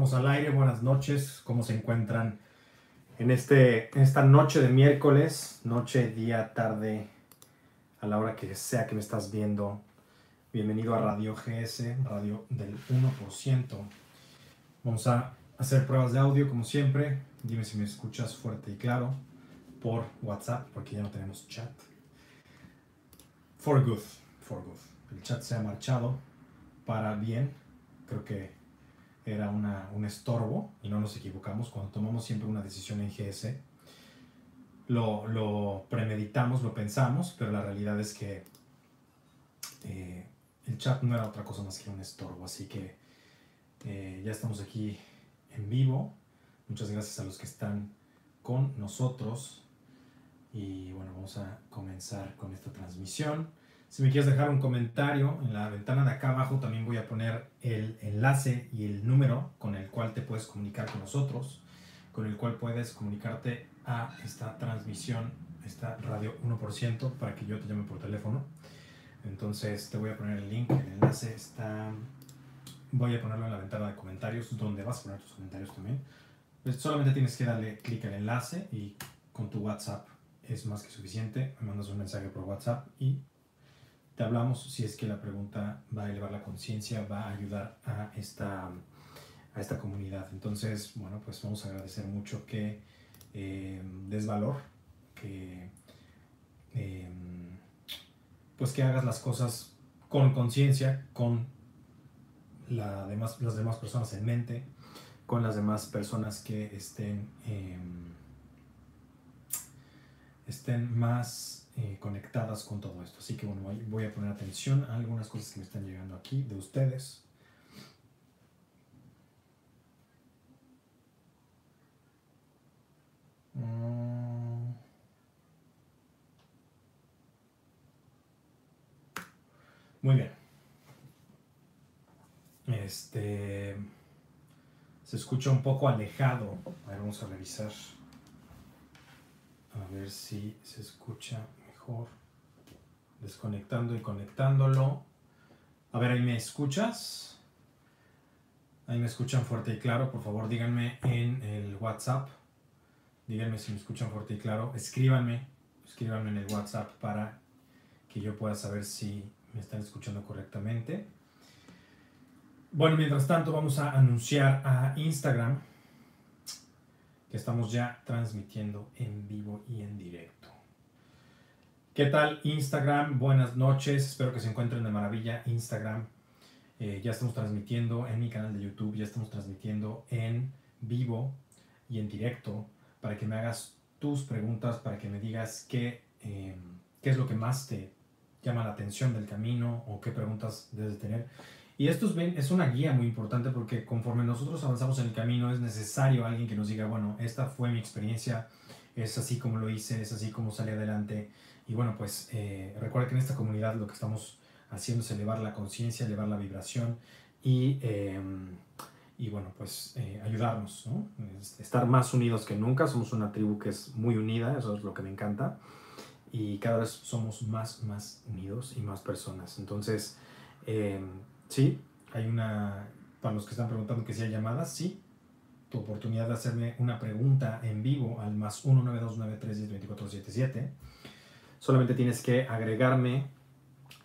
Vamos al aire, buenas noches, ¿cómo se encuentran en, este, en esta noche de miércoles, noche, día, tarde, a la hora que sea que me estás viendo? Bienvenido a Radio GS, radio del 1%. Vamos a hacer pruebas de audio como siempre. Dime si me escuchas fuerte y claro por WhatsApp, porque ya no tenemos chat. For good, for good. El chat se ha marchado para bien. Creo que era un estorbo y no nos equivocamos cuando tomamos siempre una decisión en GS. Lo, premeditamos, lo pensamos, pero la realidad es que eh, el chat no era otra cosa más que un estorbo. Así que eh, ya estamos aquí en vivo. Muchas gracias a los que están con nosotros. Y bueno, vamos a comenzar con esta transmisión. Si me quieres dejar un comentario, en la ventana de acá abajo también voy a poner el enlace y el número con el cual te puedes comunicar con nosotros, con el cual puedes comunicarte a esta transmisión, esta radio 1%, para que yo te llame por teléfono. Entonces te voy a poner el link, el enlace está... Voy a ponerlo en la ventana de comentarios, donde vas a poner tus comentarios también. Pues solamente tienes que darle clic al enlace y con tu WhatsApp es más que suficiente. Me mandas un mensaje por WhatsApp y te hablamos si es que la pregunta va a elevar la conciencia, va a ayudar a esta, a esta comunidad. Entonces, bueno, pues vamos a agradecer mucho que eh, des valor, que, eh, pues que hagas las cosas con conciencia, con la demás, las demás personas en mente, con las demás personas que estén, eh, estén más eh, conectadas con todo esto. Así que bueno, voy a poner atención a algunas cosas que me están llegando aquí de ustedes. Mm. Muy bien. Este se escucha un poco alejado. A ver, vamos a revisar. A ver si se escucha Desconectando y conectándolo. A ver, ahí me escuchas. Ahí me escuchan fuerte y claro. Por favor, díganme en el WhatsApp. Díganme si me escuchan fuerte y claro. Escríbanme. Escríbanme en el WhatsApp para que yo pueda saber si me están escuchando correctamente. Bueno, mientras tanto vamos a anunciar a Instagram que estamos ya transmitiendo en vivo y en directo. ¿Qué tal Instagram? Buenas noches, espero que se encuentren de maravilla Instagram. Eh, ya estamos transmitiendo en mi canal de YouTube, ya estamos transmitiendo en vivo y en directo para que me hagas tus preguntas, para que me digas qué, eh, qué es lo que más te llama la atención del camino o qué preguntas debes tener. Y esto es, una guía muy importante porque conforme nosotros avanzamos en el camino es necesario alguien que nos diga, bueno, esta fue mi experiencia, es así como lo hice, es así como salí adelante y bueno, pues eh, recuerda que en esta comunidad lo que estamos haciendo es elevar la conciencia, elevar la vibración y, em, y bueno, pues eh, ayudarnos, ¿no? estar más unidos que nunca. Somos una tribu que es muy unida, eso es lo que me encanta. Y cada vez somos más, más unidos y más personas. Entonces, em, sí, hay una, para los que están preguntando que si hay llamadas, sí, tu oportunidad de hacerme una pregunta en vivo al más 19293102477 Solamente tienes que agregarme,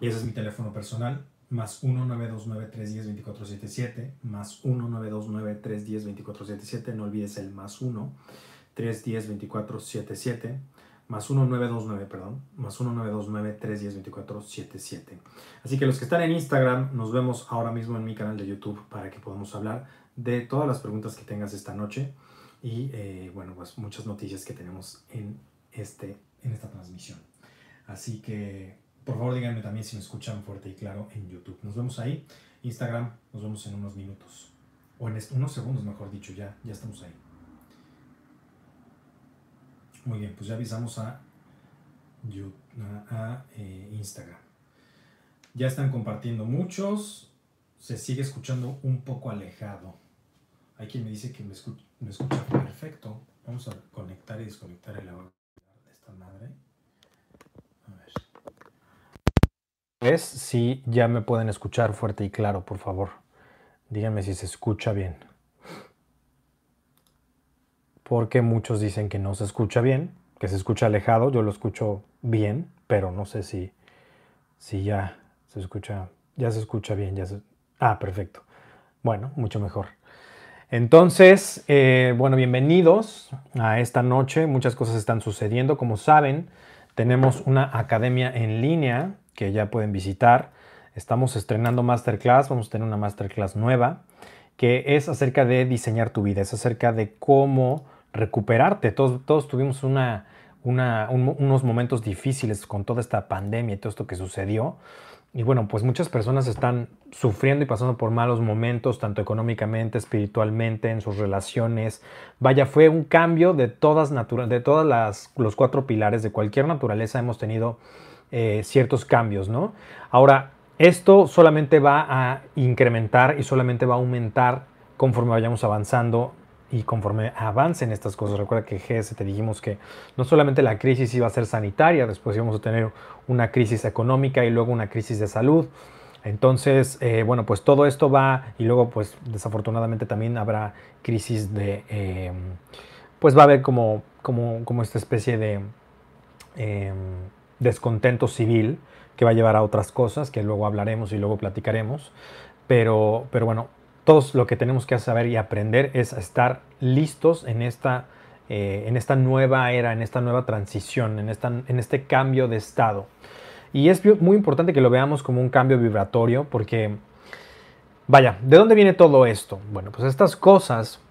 y ese es mi teléfono personal, más 1-929-310-2477, más 1-929-310-2477, no olvides el más 1-310-2477, más 1929, perdón, más 1929-310-2477. Así que los que están en Instagram, nos vemos ahora mismo en mi canal de YouTube para que podamos hablar de todas las preguntas que tengas esta noche y, eh, bueno, pues muchas noticias que tenemos en, este, en esta transmisión. Así que por favor díganme también si me escuchan fuerte y claro en YouTube. Nos vemos ahí. Instagram, nos vemos en unos minutos. O en unos segundos, mejor dicho, ya, ya estamos ahí. Muy bien, pues ya avisamos a, eh, Instagram. Ya están compartiendo muchos. Se sigue escuchando un poco alejado. Hay quien me dice que me, me escucha perfecto. Vamos a conectar y desconectar el audio de esta madre. Es si ya me pueden escuchar fuerte y claro, por favor. Díganme si se escucha bien. porque muchos dicen que no se escucha bien, que se escucha alejado. Yo lo escucho bien, pero no sé si, si ya se escucha, ya se escucha bien. Ya ah, perfecto. Bueno, mucho mejor. Entonces, eh, bueno, bienvenidos a esta noche. Muchas cosas están sucediendo. Como saben, tenemos una academia en línea que ya pueden visitar. Estamos estrenando masterclass. Vamos a tener una masterclass nueva que es acerca de diseñar tu vida. Es acerca de cómo recuperarte. Todos, todos tuvimos una, unos momentos difíciles con toda esta pandemia y todo esto que sucedió. Y bueno, pues muchas personas están sufriendo y pasando por malos momentos, tanto económicamente, espiritualmente, en sus relaciones. Vaya, fue un cambio de todas, de todas las, los cuatro pilares de cualquier naturaleza. Hemos tenido eh, ciertos cambios, ¿no? Ahora, esto solamente va a incrementar y solamente va a aumentar conforme vayamos avanzando y conforme avancen estas cosas, recuerda que GS te dijimos que no solamente la crisis iba a ser sanitaria, después íbamos a tener una crisis económica y luego una crisis de salud. Entonces, eh, bueno, pues todo esto va y luego pues desafortunadamente también habrá crisis de, em, pues va a haber como, como, como esta especie de em, descontento civil que va a llevar a otras cosas que luego hablaremos y luego platicaremos. Pero, pero bueno, todos lo que tenemos que saber y aprender es estar listos en esta, eh, en esta nueva era, en esta nueva transición, en, esta, en este cambio de estado. Y es muy importante que lo veamos como un cambio vibratorio porque, vaya, ¿de dónde viene todo esto? Bueno, pues estas cosas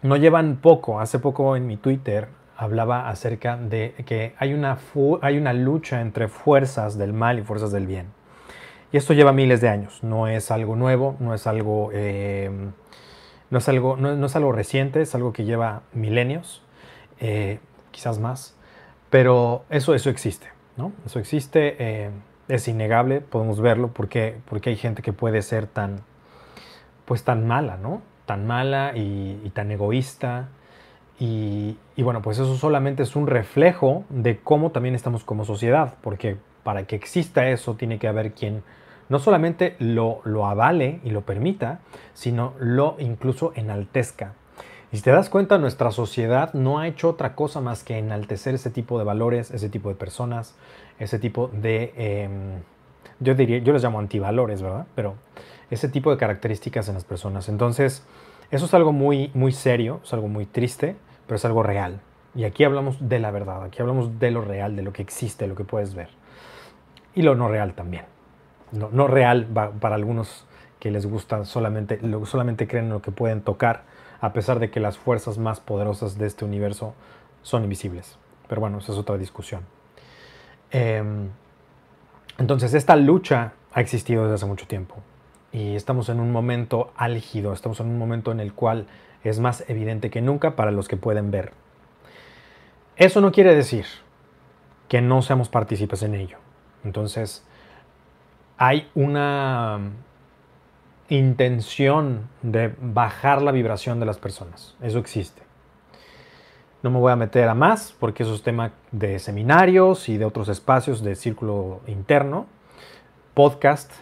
no llevan poco. Hace poco en mi Twitter hablaba acerca de que hay una, hay una lucha entre fuerzas del mal y fuerzas del bien. Y esto lleva miles de años, no es algo nuevo, no es algo, eh, no es algo, no, es algo reciente, es algo que lleva milenios, eh, quizás más, pero eso, eso existe, ¿no? Eso existe, eh, es innegable, podemos verlo, porque, porque hay gente que puede ser tan, pues tan mala, ¿no? Tan mala y, tan egoísta. Y, y bueno, pues eso solamente es un reflejo de cómo también estamos como sociedad, porque para que exista eso tiene que haber quien no solamente lo, lo avale y lo permita, sino lo incluso enaltezca. Y si te das cuenta, nuestra sociedad no ha hecho otra cosa más que enaltecer ese tipo de valores, ese tipo de personas, ese tipo de, em, yo diría, yo les llamo antivalores, ¿verdad? Pero ese tipo de características en las personas. Entonces, eso es algo muy, muy serio, es algo muy triste, pero es algo real. Y aquí hablamos de la verdad, aquí hablamos de lo real, de lo que existe, de lo que puedes ver. Y lo no real también no, real para algunos que les gusta solamente, solamente creen en lo que pueden tocar, a pesar de que las fuerzas más poderosas de este universo son invisibles. Pero bueno, esa es otra discusión. Em, entonces, esta lucha ha existido desde hace mucho tiempo y estamos en un momento álgido, estamos en un momento en el cual es más evidente que nunca para los que pueden ver. Eso no quiere decir que no seamos partícipes en ello. Entonces, hay una intención de bajar la vibración de las personas. Eso existe. No me voy a meter a más porque eso es tema de seminarios y de otros espacios de círculo interno, podcast,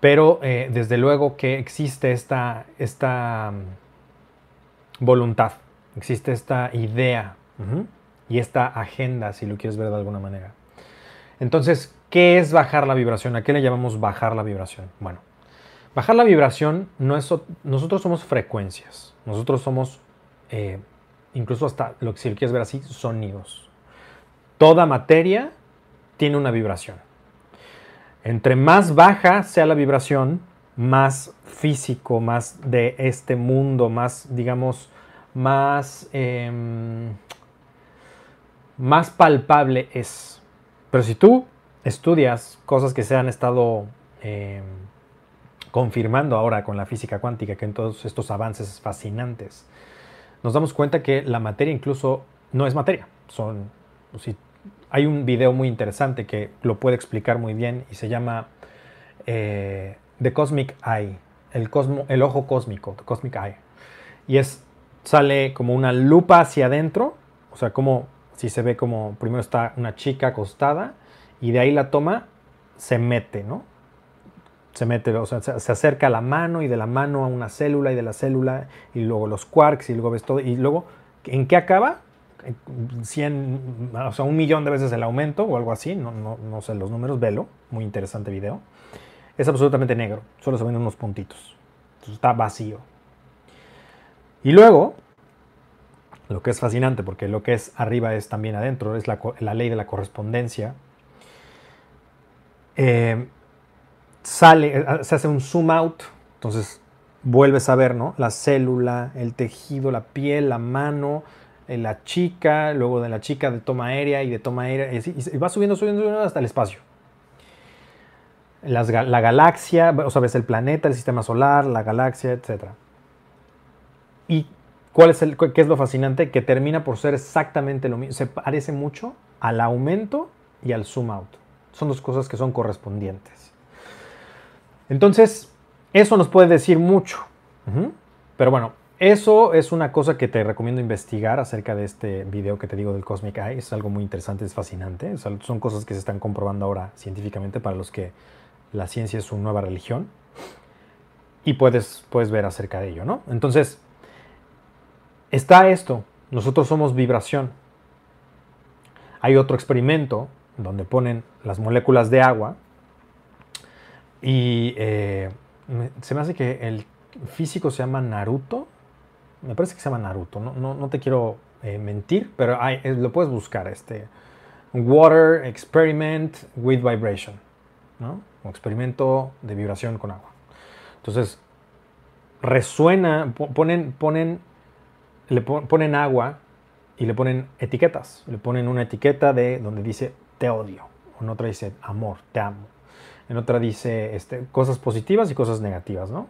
pero eh, desde luego que existe esta, esta mm, voluntad, existe esta idea y esta agenda, si lo quieres ver de alguna manera. Entonces, ¿Qué es bajar la vibración? ¿A qué le llamamos bajar la vibración? Bueno, bajar la vibración no es... Nosotros somos frecuencias. Nosotros somos, eh, incluso hasta, lo si lo quieres ver así, sonidos. Toda materia tiene una vibración. Entre más baja sea la vibración, más físico, más de este mundo, más, digamos, más, em, más palpable es. Pero si tú estudias cosas que se han estado eh, confirmando ahora con la física cuántica, que en todos estos avances fascinantes, nos damos cuenta que la materia incluso no es materia. Son, hay un video muy interesante que lo puede explicar muy bien y se llama eh, The Cosmic Eye, el, el ojo cósmico, The Cosmic Eye. Y es, sale como una lupa hacia adentro, o sea, como si se ve como primero está una chica acostada y de ahí la toma, se mete, ¿no? Se mete, o sea, se, acerca a la mano y de la mano a una célula y de la célula y luego los quarks y luego ves todo y luego ¿En qué acaba? 100, o sea, un millón de veces el aumento o algo así, no, no, no sé los números, velo, muy interesante video. Es absolutamente negro, solo se ven unos puntitos. Está vacío. Y luego, lo que es fascinante, porque lo que es arriba es también adentro, es la, la ley de la correspondencia. Eh, sale, eh, se hace un zoom out, entonces vuelves a ver, ¿no? La célula, el tejido, la piel, la mano, la chica, luego de la chica de toma aérea y de toma aérea, y, va subiendo, subiendo, subiendo hasta el espacio. La galaxia, o sea, ves el planeta, el sistema solar, la galaxia, etc. ¿Y cuál es el, qué es lo fascinante? Que termina por ser exactamente lo mismo. Se parece mucho al aumento y al zoom out. Son dos cosas que son correspondientes. Entonces, eso nos puede decir mucho. Pero bueno, eso es una cosa que te recomiendo investigar acerca de este video que te digo del Cosmic Eye. Es algo muy interesante, es fascinante. Son cosas que se están comprobando ahora científicamente para los que la ciencia es su nueva religión. Y puedes, puedes ver acerca de ello, ¿no? Entonces, está esto. Nosotros somos vibración. Hay otro experimento donde ponen las moléculas de agua y eh, se me hace que el físico se llama Naruto. Me parece que se llama Naruto. No, no, te quiero eh, mentir, pero hay, lo puedes buscar. Este, Water Experiment with Vibration. ¿no? O experimento de vibración con agua. Entonces, resuena, ponen, ponen, le ponen agua y le ponen etiquetas. Le ponen una etiqueta de donde dice te odio. En otra dice amor, te amo en otra dice este, cosas positivas y cosas negativas, ¿no?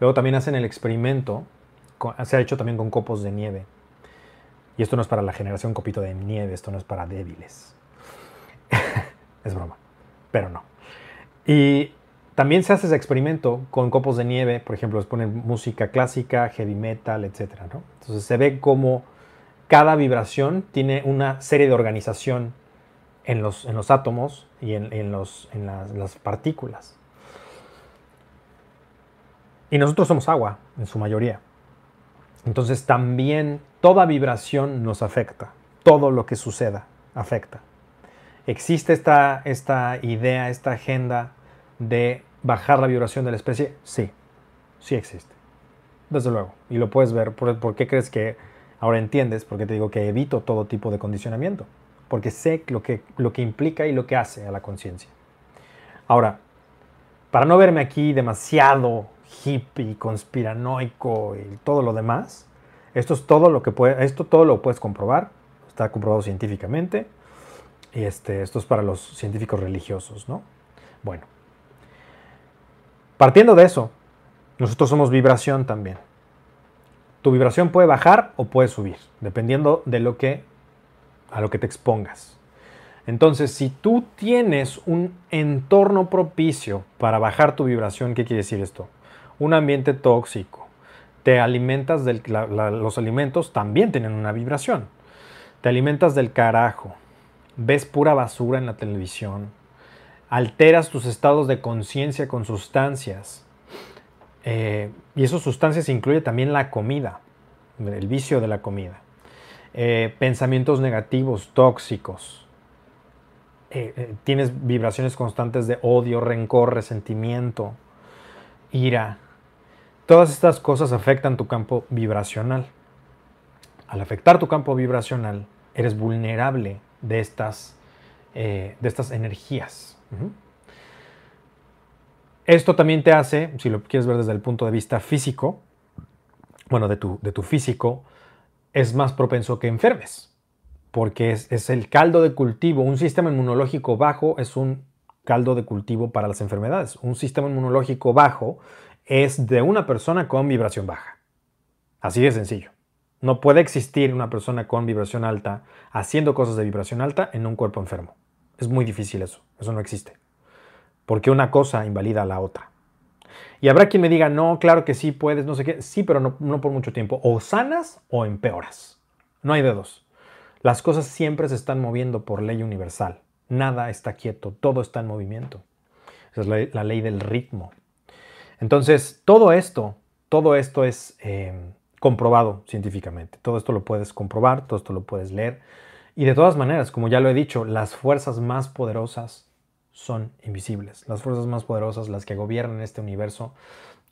Luego también hacen el experimento, se ha hecho también con copos de nieve. Y esto no es para la generación copito de nieve, esto no es para débiles. es broma, pero no. Y también se hace ese experimento con copos de nieve, por ejemplo, les ponen música clásica, heavy metal, etc. Entonces se ve como cada vibración tiene una serie de organización en los, en los átomos y en, los, en las, partículas. Y nosotros somos agua, en su mayoría. Entonces también toda vibración nos afecta. Todo lo que suceda afecta. ¿Existe esta, esta idea, esta agenda de bajar la vibración de la especie? Sí, sí existe. Desde luego. Y lo puedes ver. ¿Por, ¿Por, qué crees que ahora entiendes? Porque te digo que evito todo tipo de condicionamiento porque sé lo que, lo que implica y lo que hace a la conciencia. Ahora, para no verme aquí demasiado hippie, conspiranoico y todo lo demás, esto es todo lo que puede, esto todo lo puedes comprobar, está comprobado científicamente, y este, esto es para los científicos religiosos, ¿no? Bueno, partiendo de eso, nosotros somos vibración también. Tu vibración puede bajar o puede subir, dependiendo de lo que a lo que te expongas. Entonces, si tú tienes un entorno propicio para bajar tu vibración, ¿qué quiere decir esto? Un ambiente tóxico. Te alimentas del... los alimentos también tienen una vibración. Te alimentas del carajo. Ves pura basura en la televisión. Alteras tus estados de conciencia con sustancias. Eh, y esas sustancias incluye también la comida, el vicio de la comida. Eh, pensamientos negativos, tóxicos. Eh, tienes vibraciones constantes de odio, rencor, resentimiento, ira. Todas estas cosas afectan tu campo vibracional. Al afectar tu campo vibracional, eres vulnerable de estas, de estas energías. Esto también te hace, si lo quieres ver desde el punto de vista físico, bueno, de tu, de tu físico, es más propenso que enfermes, porque es, el caldo de cultivo. Un sistema inmunológico bajo es un caldo de cultivo para las enfermedades. Un sistema inmunológico bajo es de una persona con vibración baja. Así de sencillo. No puede existir una persona con vibración alta haciendo cosas de vibración alta en un cuerpo enfermo. Es muy difícil eso. Eso no existe. Porque una cosa invalida a la otra. Y habrá quien me diga, no, claro que sí puedes, no sé qué. Sí, pero no, por mucho tiempo. O sanas o empeoras. No hay de dos. Las cosas siempre se están moviendo por ley universal. Nada está quieto, todo está en movimiento. Esa es la ley del ritmo. Entonces, todo esto, todo esto es eh, comprobado científicamente. Todo esto lo puedes comprobar, todo esto lo puedes leer. Y de todas maneras, como ya lo he dicho, las fuerzas más poderosas son invisibles. Las fuerzas más poderosas, las que gobiernan este universo.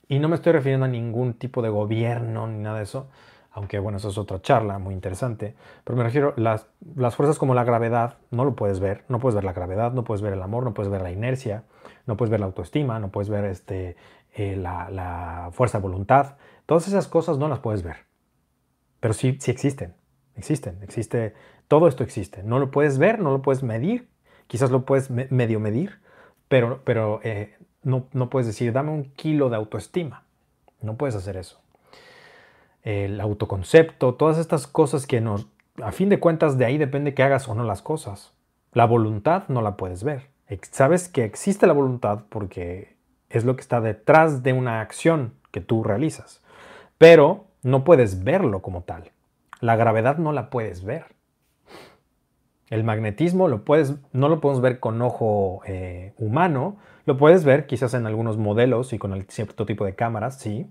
Y no me estoy refiriendo a ningún tipo de gobierno ni nada de eso, aunque bueno, eso es otra charla muy interesante. Pero me refiero, las, las fuerzas como la gravedad, no lo puedes ver. No puedes ver la gravedad, no puedes ver el amor, no puedes ver la inercia, no puedes ver la autoestima, no puedes ver este, eh, la, fuerza de voluntad. Todas esas cosas no las puedes ver, pero sí, sí existen, existen, existe, todo esto existe. No lo puedes ver, no lo puedes medir, quizás lo puedes medio medir, pero, pero eh, no, no puedes decir, dame un kilo de autoestima. No puedes hacer eso. El autoconcepto, todas estas cosas que nos, a fin de cuentas, de ahí depende que hagas o no las cosas. La voluntad no la puedes ver. Sabes que existe la voluntad porque es lo que está detrás de una acción que tú realizas pero no puedes verlo como tal. La gravedad no la puedes ver. El magnetismo lo puedes, no lo podemos ver con ojo eh, humano, lo puedes ver quizás en algunos modelos y con cierto tipo de cámaras, sí,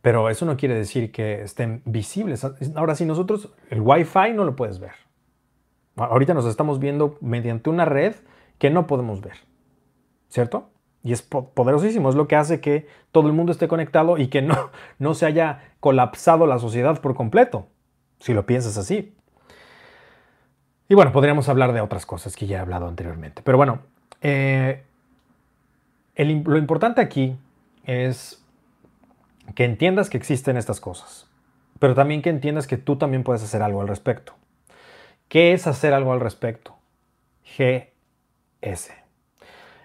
pero eso no quiere decir que estén visibles. Ahora, si nosotros, el Wi-Fi no lo puedes ver. Ahorita nos estamos viendo mediante una red que no podemos ver, ¿cierto? Y es poderosísimo, es lo que hace que todo el mundo esté conectado y que no, no se haya colapsado la sociedad por completo, si lo piensas así. Y bueno, podríamos hablar de otras cosas que ya he hablado anteriormente. Pero bueno, eh, lo importante aquí es que entiendas que existen estas cosas, pero también que entiendas que tú también puedes hacer algo al respecto. ¿Qué es hacer algo al respecto? GS.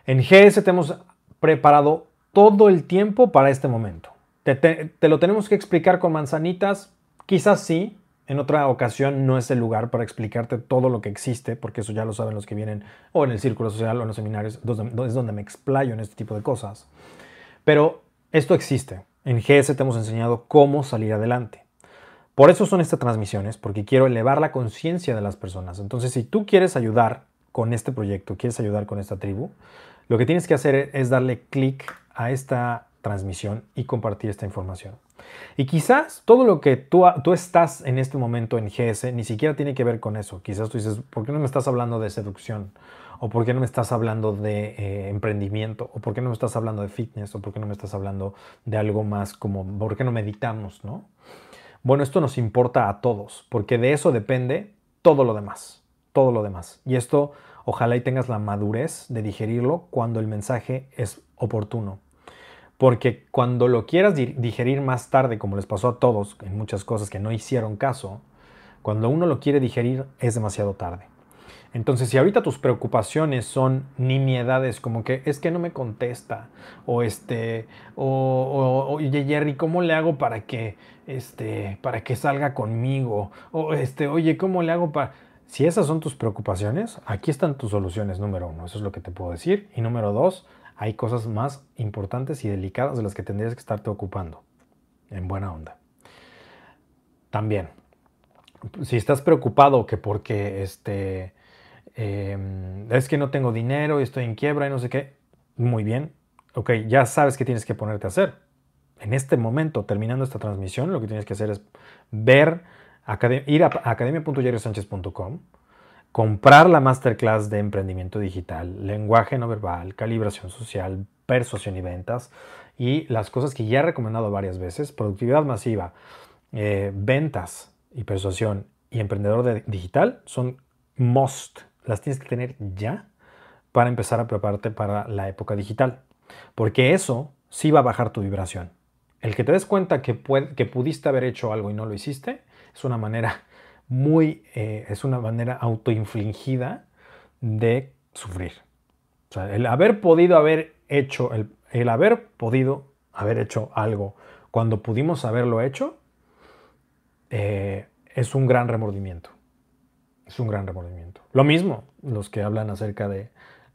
En GS tenemos preparado todo el tiempo para este momento. Te, lo tenemos que explicar con manzanitas, quizás sí, en otra ocasión no es el lugar para explicarte todo lo que existe, porque eso ya lo saben los que vienen o en el círculo social o en los seminarios, es donde me explayo en este tipo de cosas. Pero esto existe. En GS te hemos enseñado cómo salir adelante. Por eso son estas transmisiones, porque quiero elevar la conciencia de las personas. Entonces, si tú quieres ayudar con este proyecto, quieres ayudar con esta tribu, lo que tienes que hacer es darle clic a esta transmisión y compartir esta información. Y quizás todo lo que tú, tú estás en este momento en GS ni siquiera tiene que ver con eso. Quizás tú dices, ¿por qué no me estás hablando de seducción? ¿O por qué no me estás hablando de eh, emprendimiento? ¿O por qué no me estás hablando de fitness? ¿O por qué no me estás hablando de algo más como, ¿por qué no meditamos? ¿no? Bueno, esto nos importa a todos, porque de eso depende todo lo demás. Todo lo demás. Y esto Ojalá y tengas la madurez de digerirlo cuando el mensaje es oportuno. Porque cuando lo quieras digerir más tarde, como les pasó a todos en muchas cosas que no hicieron caso, cuando uno lo quiere digerir es demasiado tarde. Entonces, si ahorita tus preocupaciones son nimiedades como que es que no me contesta, o este, o, oye Jerry, ¿cómo le hago para que, este, para que salga conmigo? O este, oye, ¿cómo le hago para si esas son tus preocupaciones, aquí están tus soluciones, número uno, eso es lo que te puedo decir. Y número dos, hay cosas más importantes y delicadas de las que tendrías que estarte ocupando, en buena onda. También, si estás preocupado que porque este, em, es que no tengo dinero y estoy en quiebra y no sé qué, muy bien, ok, ya sabes qué tienes que ponerte a hacer. En este momento, terminando esta transmisión, lo que tienes que hacer es ver ir a academia.yeriosánchez.com, comprar la masterclass de emprendimiento digital, lenguaje no verbal, calibración social, persuasión y ventas y las cosas que ya he recomendado varias veces, productividad masiva, eh, ventas y persuasión y emprendedor digital son must, las tienes que tener ya para empezar a prepararte para la época digital, porque eso sí va a bajar tu vibración. El que te des cuenta que, que pudiste haber hecho algo y no lo hiciste, es una manera muy, eh, es una manera autoinfligida de sufrir. El haber podido haber hecho, el, haber podido haber hecho algo cuando pudimos haberlo hecho, eh, es un gran remordimiento. Es un gran remordimiento. Lo mismo, los que hablan acerca de,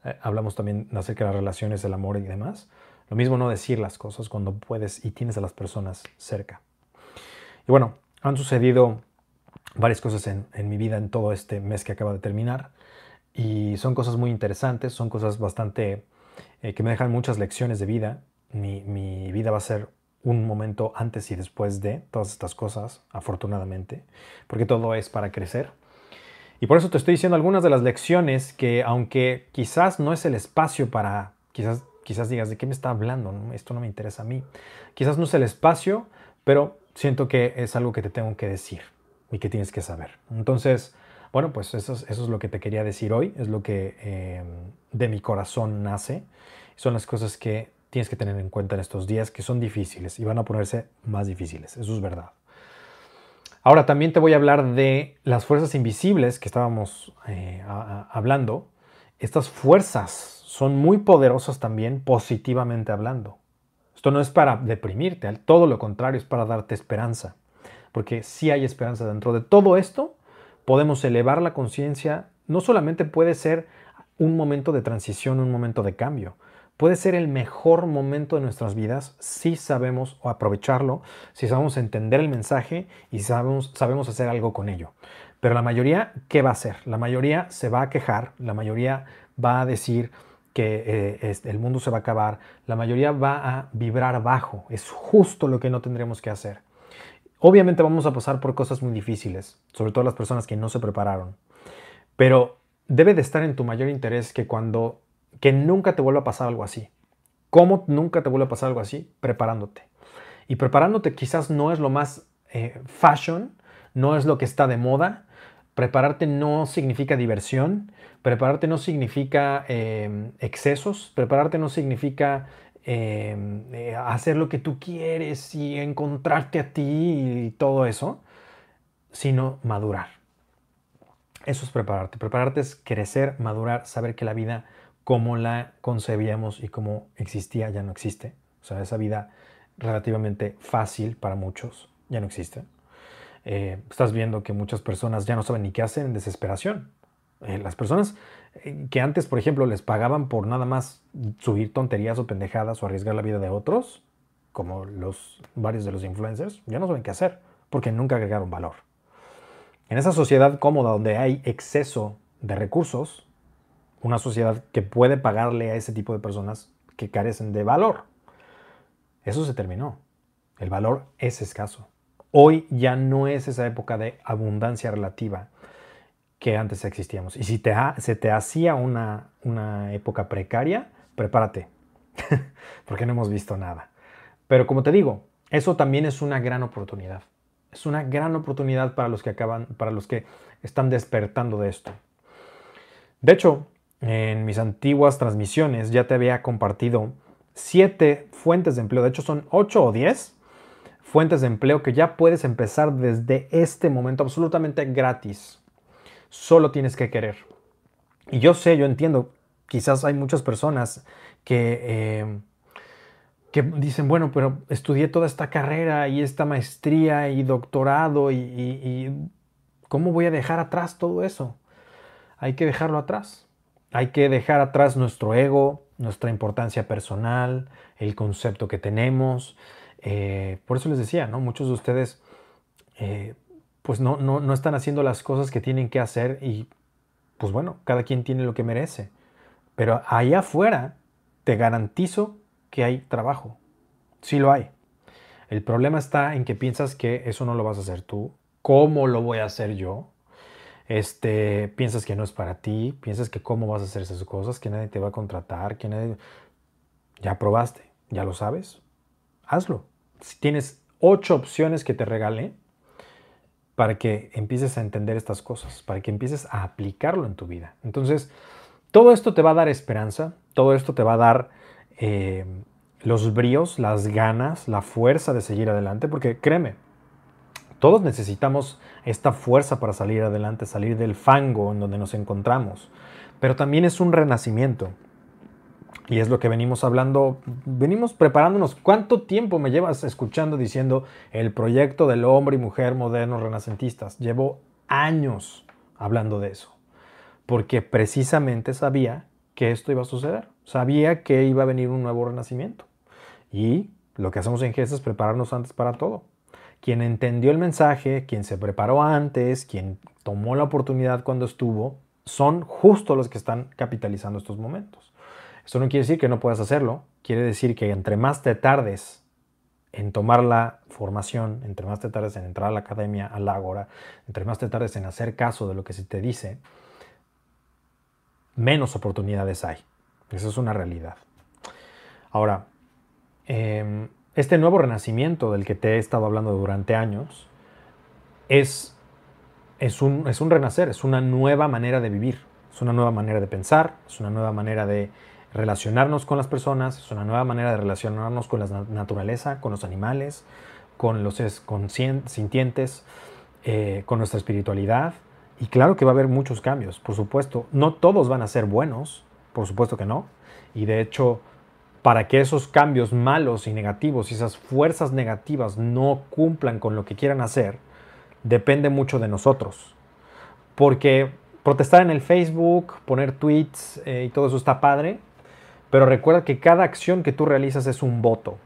eh, hablamos también acerca de las relaciones, el amor y demás. Lo mismo no decir las cosas cuando puedes y tienes a las personas cerca. Y bueno, han sucedido varias cosas en, mi vida en todo este mes que acaba de terminar y son cosas muy interesantes, son cosas bastante eh, que me dejan muchas lecciones de vida. Mi, vida va a ser un momento antes y después de todas estas cosas, afortunadamente, porque todo es para crecer. Y por eso te estoy diciendo algunas de las lecciones que, aunque quizás no es el espacio para, quizás, quizás digas, ¿de qué me está hablando? Esto no me interesa a mí. Quizás no es el espacio, pero siento que es algo que te tengo que decir y que tienes que saber. Entonces, bueno, pues eso es, lo que te quería decir hoy, es lo que eh, de mi corazón nace. Son las cosas que tienes que tener en cuenta en estos días que son difíciles y van a ponerse más difíciles, eso es verdad. Ahora también te voy a hablar de las fuerzas invisibles que estábamos eh, hablando. Estas fuerzas son muy poderosas también positivamente hablando. Esto no es para deprimirte, todo lo contrario, es para darte esperanza. Porque si hay esperanza dentro de todo esto, podemos elevar la conciencia. No solamente puede ser un momento de transición, un momento de cambio, puede ser el mejor momento de nuestras vidas si sabemos aprovecharlo, si sabemos entender el mensaje y sabemos, sabemos hacer algo con ello. Pero la mayoría, ¿qué va a hacer? La mayoría se va a quejar, la mayoría va a decir que eh, el mundo se va a acabar, la mayoría va a vibrar bajo. Es justo lo que no tendremos que hacer. Obviamente vamos a pasar por cosas muy difíciles, sobre todo las personas que no se prepararon. Pero debe de estar en tu mayor interés que cuando que nunca te vuelva a pasar algo así. ¿Cómo nunca te vuelva a pasar algo así? Preparándote. Y preparándote quizás no es lo más eh, fashion, no es lo que está de moda. Prepararte no significa diversión, prepararte no significa eh, excesos, prepararte no significa eh, hacer lo que tú quieres y encontrarte a ti y todo eso, sino madurar. Eso es prepararte. Prepararte es crecer, madurar, saber que la vida como la concebíamos y como existía ya no existe. O sea, esa vida relativamente fácil para muchos ya no existe. Eh, estás viendo que muchas personas ya no saben ni qué hacen en desesperación. Eh, las personas eh, que antes, por ejemplo, les pagaban por nada más subir tonterías o pendejadas o arriesgar la vida de otros, como los varios de los influencers, ya no saben qué hacer porque nunca agregaron valor. En esa sociedad cómoda donde hay exceso de recursos, una sociedad que puede pagarle a ese tipo de personas que carecen de valor. Eso se terminó. El valor es escaso. Hoy ya no es esa época de abundancia relativa que antes existíamos. Y si te se te hacía una, una época precaria, prepárate, porque no hemos visto nada. Pero como te digo, eso también es una gran oportunidad. Es una gran oportunidad para los que acaban, para los que están despertando de esto. De hecho, en mis antiguas transmisiones ya te había compartido siete fuentes de empleo, de hecho son ocho o diez fuentes de empleo que ya puedes empezar desde este momento absolutamente gratis. Solo tienes que querer. Y yo sé, yo entiendo, quizás hay muchas personas que, eh, que dicen, bueno, pero estudié toda esta carrera y esta maestría y doctorado y ¿cómo voy a dejar atrás todo eso? Hay que dejarlo atrás. Hay que dejar atrás nuestro ego, nuestra importancia personal, el concepto que tenemos. Eh, por eso les decía, ¿no? Muchos de ustedes eh, pues no, no, no están haciendo las cosas que tienen que hacer y pues bueno, cada quien tiene lo que merece. Pero allá afuera te garantizo que hay trabajo. Sí lo hay. El problema está en que piensas que eso no lo vas a hacer tú. ¿Cómo lo voy a hacer yo? este, piensas que no es para ti, piensas que cómo vas a hacer esas cosas, que nadie te va a contratar, que nadie... Ya probaste, ya lo sabes, hazlo. Tienes ocho opciones que te regale para que empieces a entender estas cosas, para que empieces a aplicarlo en tu vida. Entonces, todo esto te va a dar esperanza, todo esto te va a dar eh, los bríos, las ganas, la fuerza de seguir adelante, porque créeme, todos necesitamos esta fuerza para salir adelante, salir del fango en donde nos encontramos. Pero también es un renacimiento. Y es lo que venimos hablando, venimos preparándonos. ¿Cuánto tiempo me llevas escuchando diciendo el proyecto del hombre y mujer modernos renacentistas? Llevo años hablando de eso. Porque precisamente sabía que esto iba a suceder. Sabía que iba a venir un nuevo renacimiento. Y lo que hacemos en GES es prepararnos antes para todo quien entendió el mensaje, quien se preparó antes, quien tomó la oportunidad cuando estuvo, son justo los que están capitalizando estos momentos. Esto no quiere decir que no puedas hacerlo, quiere decir que entre más te tardes en tomar la formación, entre más te tardes en entrar a la academia, al ágora, entre más te tardes en hacer caso de lo que se te dice, menos oportunidades hay. Esa es una realidad. Ahora, em, este nuevo renacimiento del que te he estado hablando durante años es, es, un, es un renacer, es una nueva manera de vivir, es una nueva manera de pensar, es una nueva manera de relacionarnos con las personas, es una nueva manera de relacionarnos con la naturaleza, con los animales, con los sintientes, eh, con nuestra espiritualidad. Y claro que va a haber muchos cambios, por supuesto. No todos van a ser buenos, por supuesto que no. Y de hecho, para que esos cambios malos y negativos y esas fuerzas negativas no cumplan con lo que quieran hacer, depende mucho de nosotros. Porque protestar en el Facebook, poner tweets eh, y todo eso está padre, pero recuerda que cada acción que tú realizas es un voto.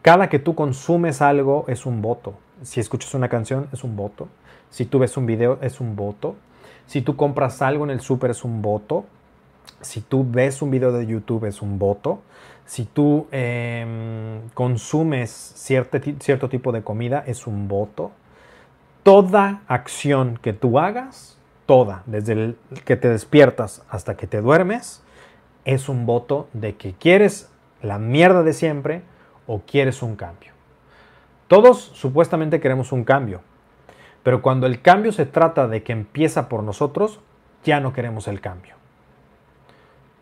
Cada que tú consumes algo es un voto. Si escuchas una canción es un voto. Si tú ves un video es un voto. Si tú compras algo en el súper es un voto. Si tú ves un video de YouTube es un voto. Si tú em, consumes cierto, cierto tipo de comida es un voto. Toda acción que tú hagas, toda, desde el que te despiertas hasta que te duermes, es un voto de que quieres la mierda de siempre o quieres un cambio. Todos supuestamente queremos un cambio, pero cuando el cambio se trata de que empieza por nosotros, ya no queremos el cambio.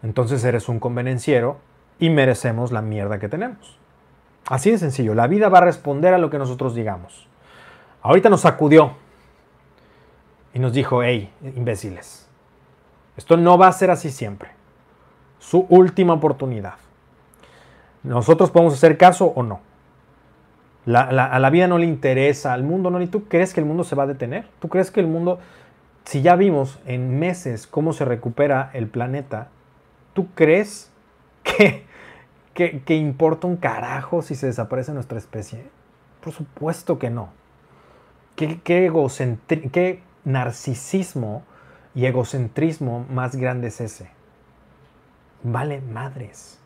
Entonces eres un convenenciero y merecemos la mierda que tenemos. Así de sencillo, la vida va a responder a lo que nosotros digamos. Ahorita nos sacudió y nos dijo, hey, imbéciles, esto no va a ser así siempre su última oportunidad. Nosotros podemos hacer caso o no. a la vida no le interesa, al mundo no. ¿Y tú crees que el mundo se va a detener? ¿Tú crees que el mundo, si ya vimos en meses cómo se recupera el planeta, ¿tú crees que, que, importa un carajo si se desaparece nuestra especie? Por supuesto que no. ¿Qué, qué, qué narcisismo y egocentrismo más grande es ese? Vale madres.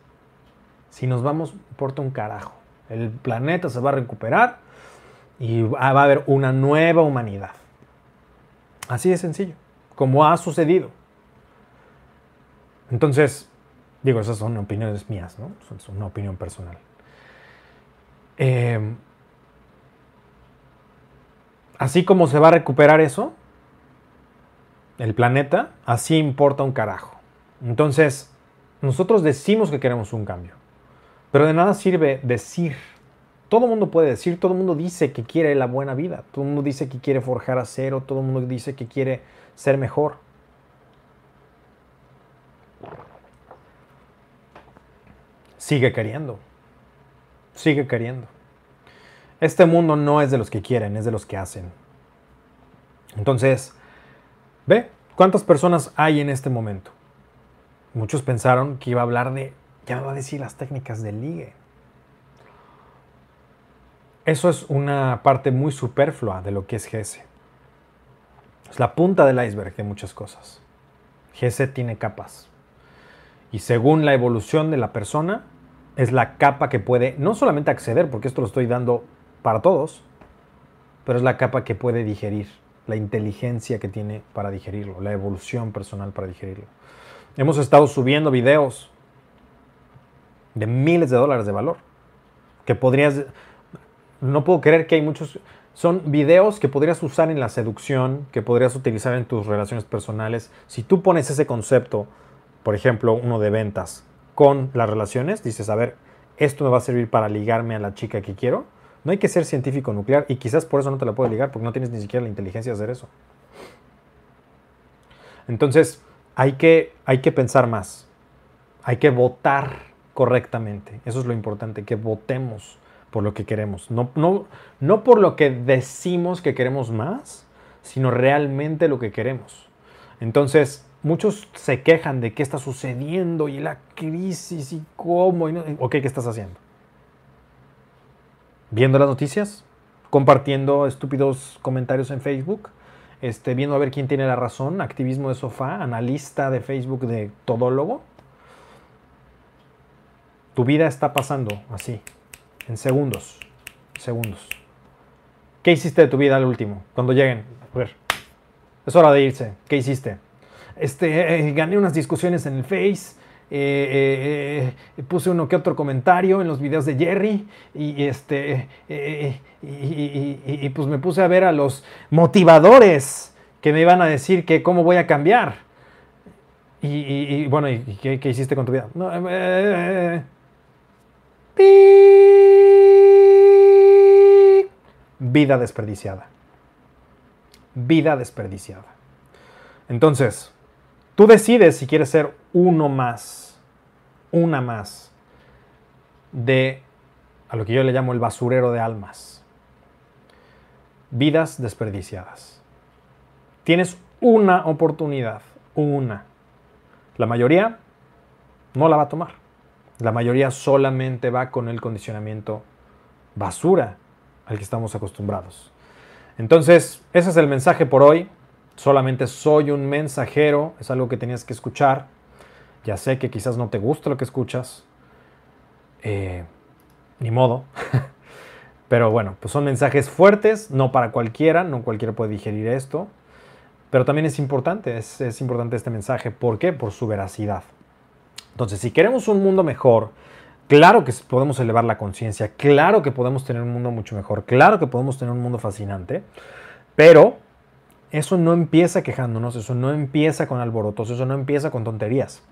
Si nos vamos, importa un carajo. El planeta se va a recuperar y va a haber una nueva humanidad. Así de sencillo, como ha sucedido. Entonces, digo, esas son opiniones mías, ¿no? Es una opinión personal. Eh, así como se va a recuperar eso, el planeta, así importa un carajo. Entonces, nosotros decimos que queremos un cambio, pero de nada sirve decir. Todo el mundo puede decir, todo el mundo dice que quiere la buena vida, todo el mundo dice que quiere forjar acero, todo el mundo dice que quiere ser mejor. Sigue queriendo, sigue queriendo. Este mundo no es de los que quieren, es de los que hacen. Entonces, ve cuántas personas hay en este momento. Muchos pensaron que iba a hablar de, ya va a decir las técnicas del ligue. Eso es una parte muy superflua de lo que es GESE. Es la punta del iceberg de muchas cosas. GESE tiene capas. Y según la evolución de la persona, es la capa que puede no solamente acceder, porque esto lo estoy dando para todos, pero es la capa que puede digerir, la inteligencia que tiene para digerirlo, la evolución personal para digerirlo. Hemos estado subiendo videos de miles de dólares de valor. Que podrías... No puedo creer que hay muchos... Son videos que podrías usar en la seducción, que podrías utilizar en tus relaciones personales. Si tú pones ese concepto, por ejemplo, uno de ventas, con las relaciones, dices, a ver, esto me va a servir para ligarme a la chica que quiero. No hay que ser científico nuclear y quizás por eso no te la puedes ligar, porque no tienes ni siquiera la inteligencia de hacer eso. Entonces, hay que, hay que pensar más. Hay que votar correctamente. Eso es lo importante, que votemos por lo que queremos. No, no, no por lo que decimos que queremos más, sino realmente lo que queremos. Entonces, muchos se quejan de qué está sucediendo y la crisis y cómo. Y ok, ¿qué estás haciendo? ¿Viendo las noticias? ¿Compartiendo estúpidos comentarios en Facebook? Este, viendo a ver quién tiene la razón, activismo de sofá, analista de Facebook de todólogo. Tu vida está pasando así. en segundos. Segundos. ¿Qué hiciste de tu vida al último? Cuando lleguen. A ver. Es hora de irse. ¿Qué hiciste? Este, eh, gané unas discusiones en el Face. Eh, eh, puse uno que otro comentario en los videos de Jerry y este y, pues me puse a ver a los motivadores que me iban a decir que cómo voy a cambiar. Y, bueno ¿qué, hiciste con tu vida vida desperdiciada. Vida desperdiciada. Entonces Tú decides si quieres ser uno más, una más de a lo que yo le llamo el basurero de almas. Vidas desperdiciadas. Tienes una oportunidad, una. La mayoría no la va a tomar. La mayoría solamente va con el condicionamiento basura al que estamos acostumbrados. Entonces, ese es el mensaje por hoy solamente soy un mensajero, es algo que tenías que escuchar. Ya sé que quizás no te gusta lo que escuchas, eh, ni modo. Pero bueno, pues son mensajes fuertes, no para cualquiera, no cualquiera puede digerir esto. Pero también es importante, es, es importante este mensaje. ¿Por qué? Por su veracidad. Entonces, si queremos un mundo mejor, claro que podemos elevar la conciencia, claro que podemos tener un mundo mucho mejor, claro que podemos tener un mundo fascinante, pero eso no empieza quejándonos, eso no empieza con alborotos, eso no empieza con tonterías.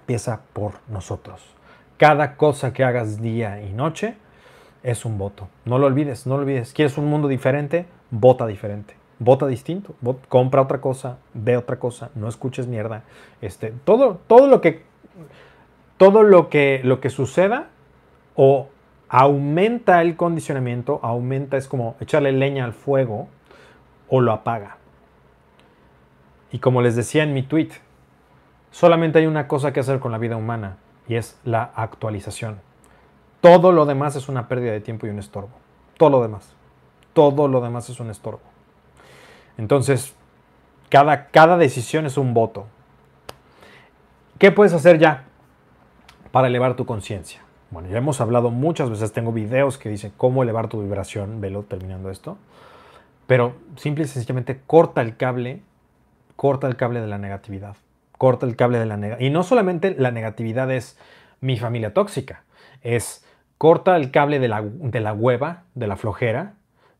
Empieza por nosotros. Cada cosa que hagas día y noche es un voto. No lo olvides, no lo olvides. ¿Quieres un mundo diferente? Vota diferente. Vota distinto. compra otra cosa, ve otra cosa, no escuches mierda. Este, todo, todo lo que todo lo que, lo que suceda o aumenta el condicionamiento, aumenta, es como echarle leña al fuego o lo apaga. Y como les decía en mi tweet, solamente hay una cosa que hacer con la vida humana y es la actualización. Todo lo demás es una pérdida de tiempo y un estorbo. Todo lo demás. Todo lo demás es un estorbo. Entonces, cada, cada decisión es un voto. ¿Qué puedes hacer ya para elevar tu conciencia? Bueno, ya hemos hablado muchas veces, tengo videos que dicen cómo elevar tu vibración, velo terminando esto. Pero simple y sencillamente corta el cable, corta el cable de la negatividad. Corta el cable de la negatividad. Y no solamente la negatividad es mi familia tóxica, es corta el cable de la, de la hueva, de la flojera,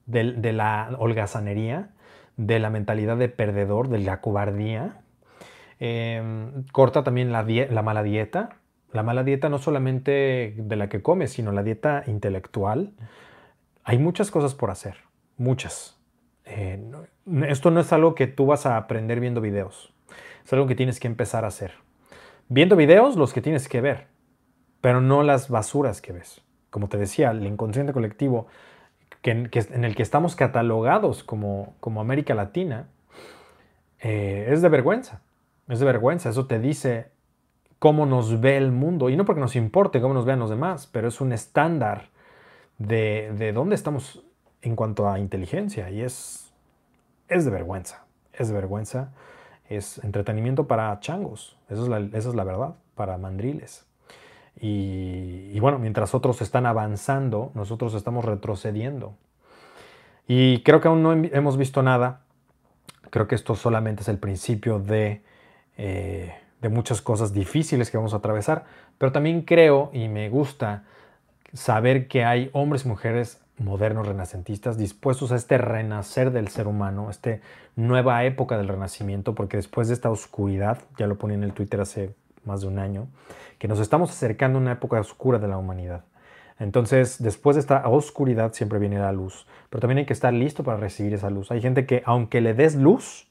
de, la holgazanería, de la mentalidad de perdedor, de la cobardía. Em, corta también la, la mala dieta. La mala dieta no solamente de la que comes, sino la dieta intelectual. Hay muchas cosas por hacer, muchas. Eh, esto no es algo que tú vas a aprender viendo videos. Es algo que tienes que empezar a hacer. Viendo videos, los que tienes que ver, pero no las basuras que ves. Como te decía, el inconsciente colectivo que, en el que estamos catalogados como, como América Latina eh, es de vergüenza. Es de vergüenza. Eso te dice cómo nos ve el mundo. Y no porque nos importe cómo nos vean los demás, pero es un estándar de, de dónde estamos en cuanto a inteligencia y es, es de vergüenza, es de vergüenza, es entretenimiento para changos, eso es la, esa es la verdad, para mandriles. Y, y, bueno, mientras otros están avanzando, nosotros estamos retrocediendo. Y creo que aún no hemos visto nada. Creo que esto solamente es el principio de, eh, de muchas cosas difíciles que vamos a atravesar. Pero también creo y me gusta saber que hay hombres y mujeres modernos renacentistas dispuestos a este renacer del ser humano, esta nueva época del renacimiento, porque después de esta oscuridad, ya lo ponía en el Twitter hace más de un año, que nos estamos acercando a una época oscura de la humanidad. Entonces, después de esta oscuridad siempre viene la luz, pero también hay que estar listo para recibir esa luz. Hay gente que, aunque le des luz,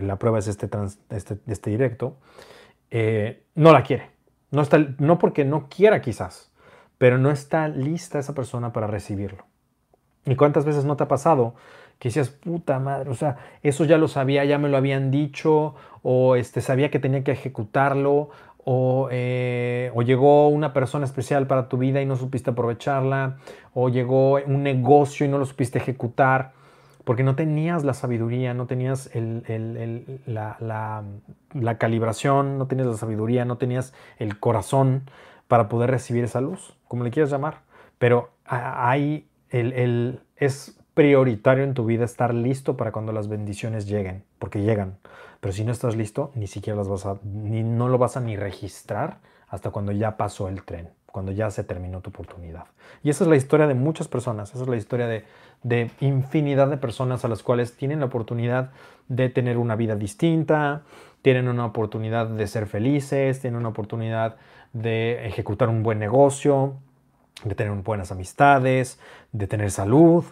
la prueba es este, este, este directo, eh, no la quiere. No, está, no porque no quiera quizás, pero no está lista esa persona para recibirlo. ¿Y cuántas veces no te ha pasado que decías, puta madre, o sea, eso ya lo sabía, ya me lo habían dicho, o este, sabía que tenía que ejecutarlo, o, eh, o, llegó una persona especial para tu vida y no supiste aprovecharla, o llegó un negocio y no lo supiste ejecutar, porque no tenías la sabiduría, no tenías la, la calibración, no tenías la sabiduría, no tenías el corazón para poder recibir esa luz, como le quieras llamar. pero hay el, es prioritario en tu vida estar listo para cuando las bendiciones lleguen, porque llegan. Pero si no estás listo, ni siquiera las vas a, ni, no lo vas a ni registrar hasta cuando ya pasó el tren, cuando ya se terminó tu oportunidad. Y esa es la historia de muchas personas, esa es la historia de, de infinidad de personas a las cuales tienen la oportunidad de tener una vida distinta, tienen una oportunidad de ser felices, tienen una oportunidad de ejecutar un buen negocio, de tener buenas amistades, de tener salud,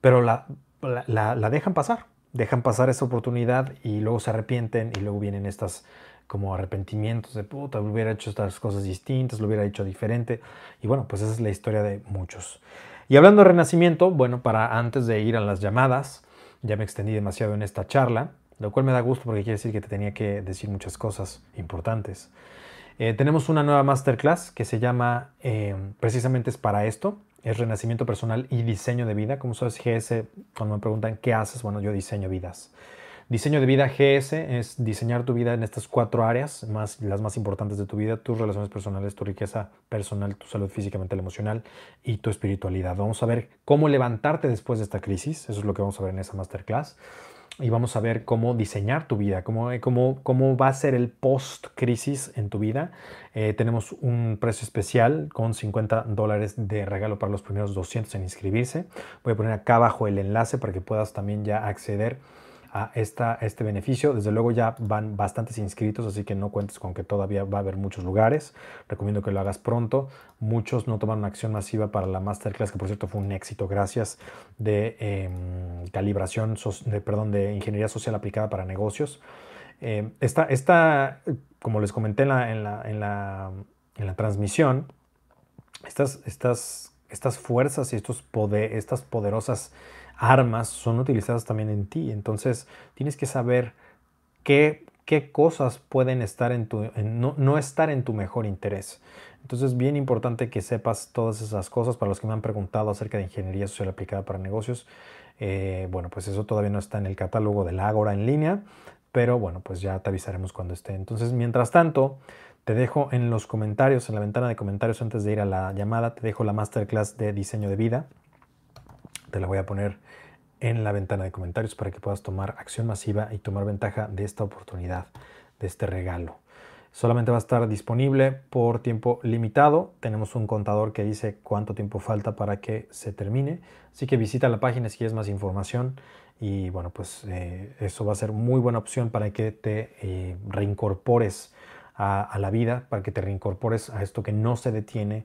pero la, la, dejan pasar, dejan pasar esa oportunidad y luego se arrepienten y luego vienen estas como arrepentimientos de puta, hubiera hecho estas cosas distintas, lo hubiera hecho diferente. Y bueno, pues esa es la historia de muchos. Y hablando de renacimiento, bueno, para antes de ir a las llamadas, ya me extendí demasiado en esta charla, lo cual me da gusto porque quiere decir que te tenía que decir muchas cosas importantes. Eh, tenemos una nueva masterclass que se llama, eh, precisamente es para esto, es Renacimiento Personal y Diseño de Vida. Como sabes, GS, cuando me preguntan qué haces, bueno, yo diseño vidas. Diseño de vida GS es diseñar tu vida en estas cuatro áreas, más, las más importantes de tu vida, tus relaciones personales, tu riqueza personal, tu salud física, mental, emocional y tu espiritualidad. Vamos a ver cómo levantarte después de esta crisis, eso es lo que vamos a ver en esa masterclass y vamos a ver cómo diseñar tu vida, cómo, eh, cómo, cómo va a ser el post-crisis en tu vida. Eh, tenemos un precio especial con 50 dólares de regalo para los primeros 200 en inscribirse. Voy a poner acá abajo el enlace para que puedas también ya acceder a esta, este beneficio. Desde luego ya van bastantes inscritos, así que no cuentes con que todavía va a haber muchos lugares. Recomiendo que lo hagas pronto. Muchos no tomaron acción masiva para la masterclass, que por cierto fue un éxito gracias de em, calibración, de, perdón, de ingeniería social aplicada para negocios. Em, esta, como les comenté en la, en la, en la, en la transmisión, estas, estas, estas fuerzas y estos poder, estas poderosas armas son utilizadas también en ti. Entonces tienes que saber qué, qué cosas pueden estar en tu, no, estar en tu mejor interés. Entonces es bien importante que sepas todas esas cosas. Para los que me han preguntado acerca de ingeniería social aplicada para negocios, eh, bueno, pues eso todavía no está en el catálogo del Ágora en línea, pero bueno, pues ya te avisaremos cuando esté. Entonces, mientras tanto, te dejo en los comentarios, en la ventana de comentarios antes de ir a la llamada, te dejo la masterclass de diseño de vida. Te la voy a poner en la ventana de comentarios para que puedas tomar acción masiva y tomar ventaja de esta oportunidad, de este regalo. Solamente va a estar disponible por tiempo limitado. Tenemos un contador que dice cuánto tiempo falta para que se termine. Así que visita la página si quieres más información. Y bueno, pues eh, eso va a ser muy buena opción para que te eh, reincorpores a, la vida, para que te reincorpores a esto que no se detiene.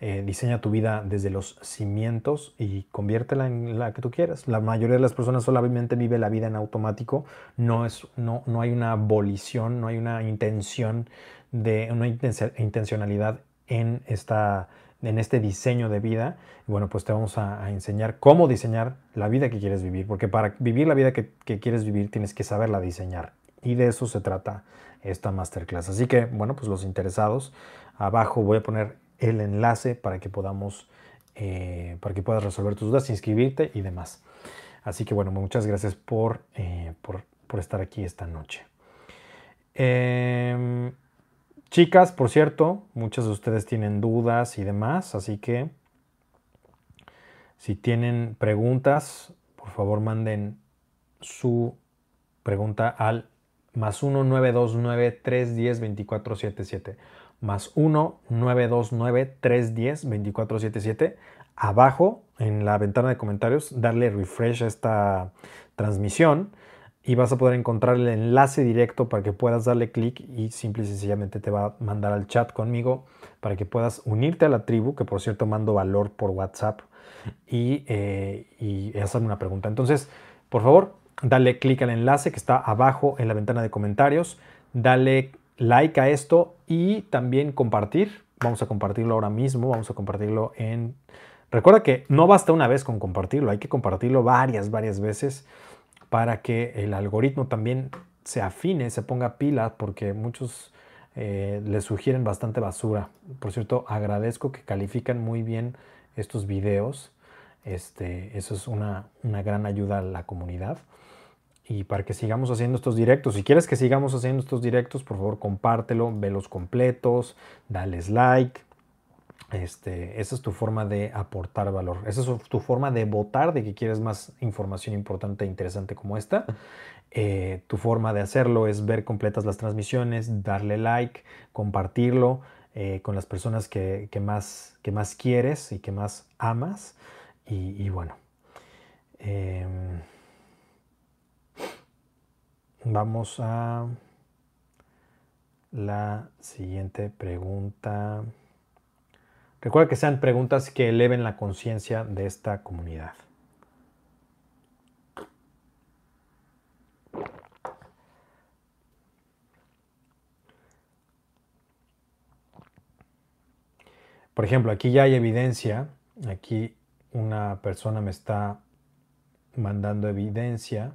Eh, diseña tu vida desde los cimientos y conviértela en la que tú quieras. La mayoría de las personas solamente vive la vida en automático. No, es, no, no hay una abolición, no hay una intención de una intencionalidad en, esta, en este diseño de vida. bueno, pues te vamos a, enseñar cómo diseñar la vida que quieres vivir, porque para vivir la vida que, que quieres vivir tienes que saberla diseñar. Y de eso se trata esta masterclass. Así que, bueno, pues los interesados, abajo voy a poner el enlace para que podamos, eh, para que puedas resolver tus dudas, inscribirte y demás. Así que, bueno, muchas gracias por, eh, por, estar aquí esta noche. Em, chicas, por cierto, muchas de ustedes tienen dudas y demás, así que si tienen preguntas, por favor manden su pregunta al más 1 929 310 2477 más 1 929 310 2477 abajo en la ventana de comentarios darle refresh a esta transmisión y vas a poder encontrar el enlace directo para que puedas darle clic y simple y sencillamente te va a mandar al chat conmigo para que puedas unirte a la tribu, que por cierto mando valor por WhatsApp y, eh, y hacerme una pregunta. Entonces, por favor, dale clic al enlace que está abajo en la ventana de comentarios, dale like a esto y también compartir. Vamos a compartirlo ahora mismo, vamos a compartirlo en... Recuerda que no basta una vez con compartirlo, hay que compartirlo varias, varias veces para que el algoritmo también se afine, se ponga pila, porque muchos eh, le sugieren bastante basura. Por cierto, agradezco que califican muy bien estos videos. Este, eso es una, una gran ayuda a la comunidad y para que sigamos haciendo estos directos. Si quieres que sigamos haciendo estos directos, por favor compártelo, ve los completos, dales like Este, esa es tu forma de aportar valor. Esa es tu forma de votar de que quieres más información importante e interesante como esta. Eh, tu forma de hacerlo es ver completas las transmisiones, darle like, compartirlo eh, con las personas que, más, que más quieres y que más amas. Y, bueno, em, vamos a la siguiente pregunta. Recuerda que sean preguntas que eleven la conciencia de esta comunidad. Por ejemplo, aquí ya hay evidencia. Aquí una persona me está mandando evidencia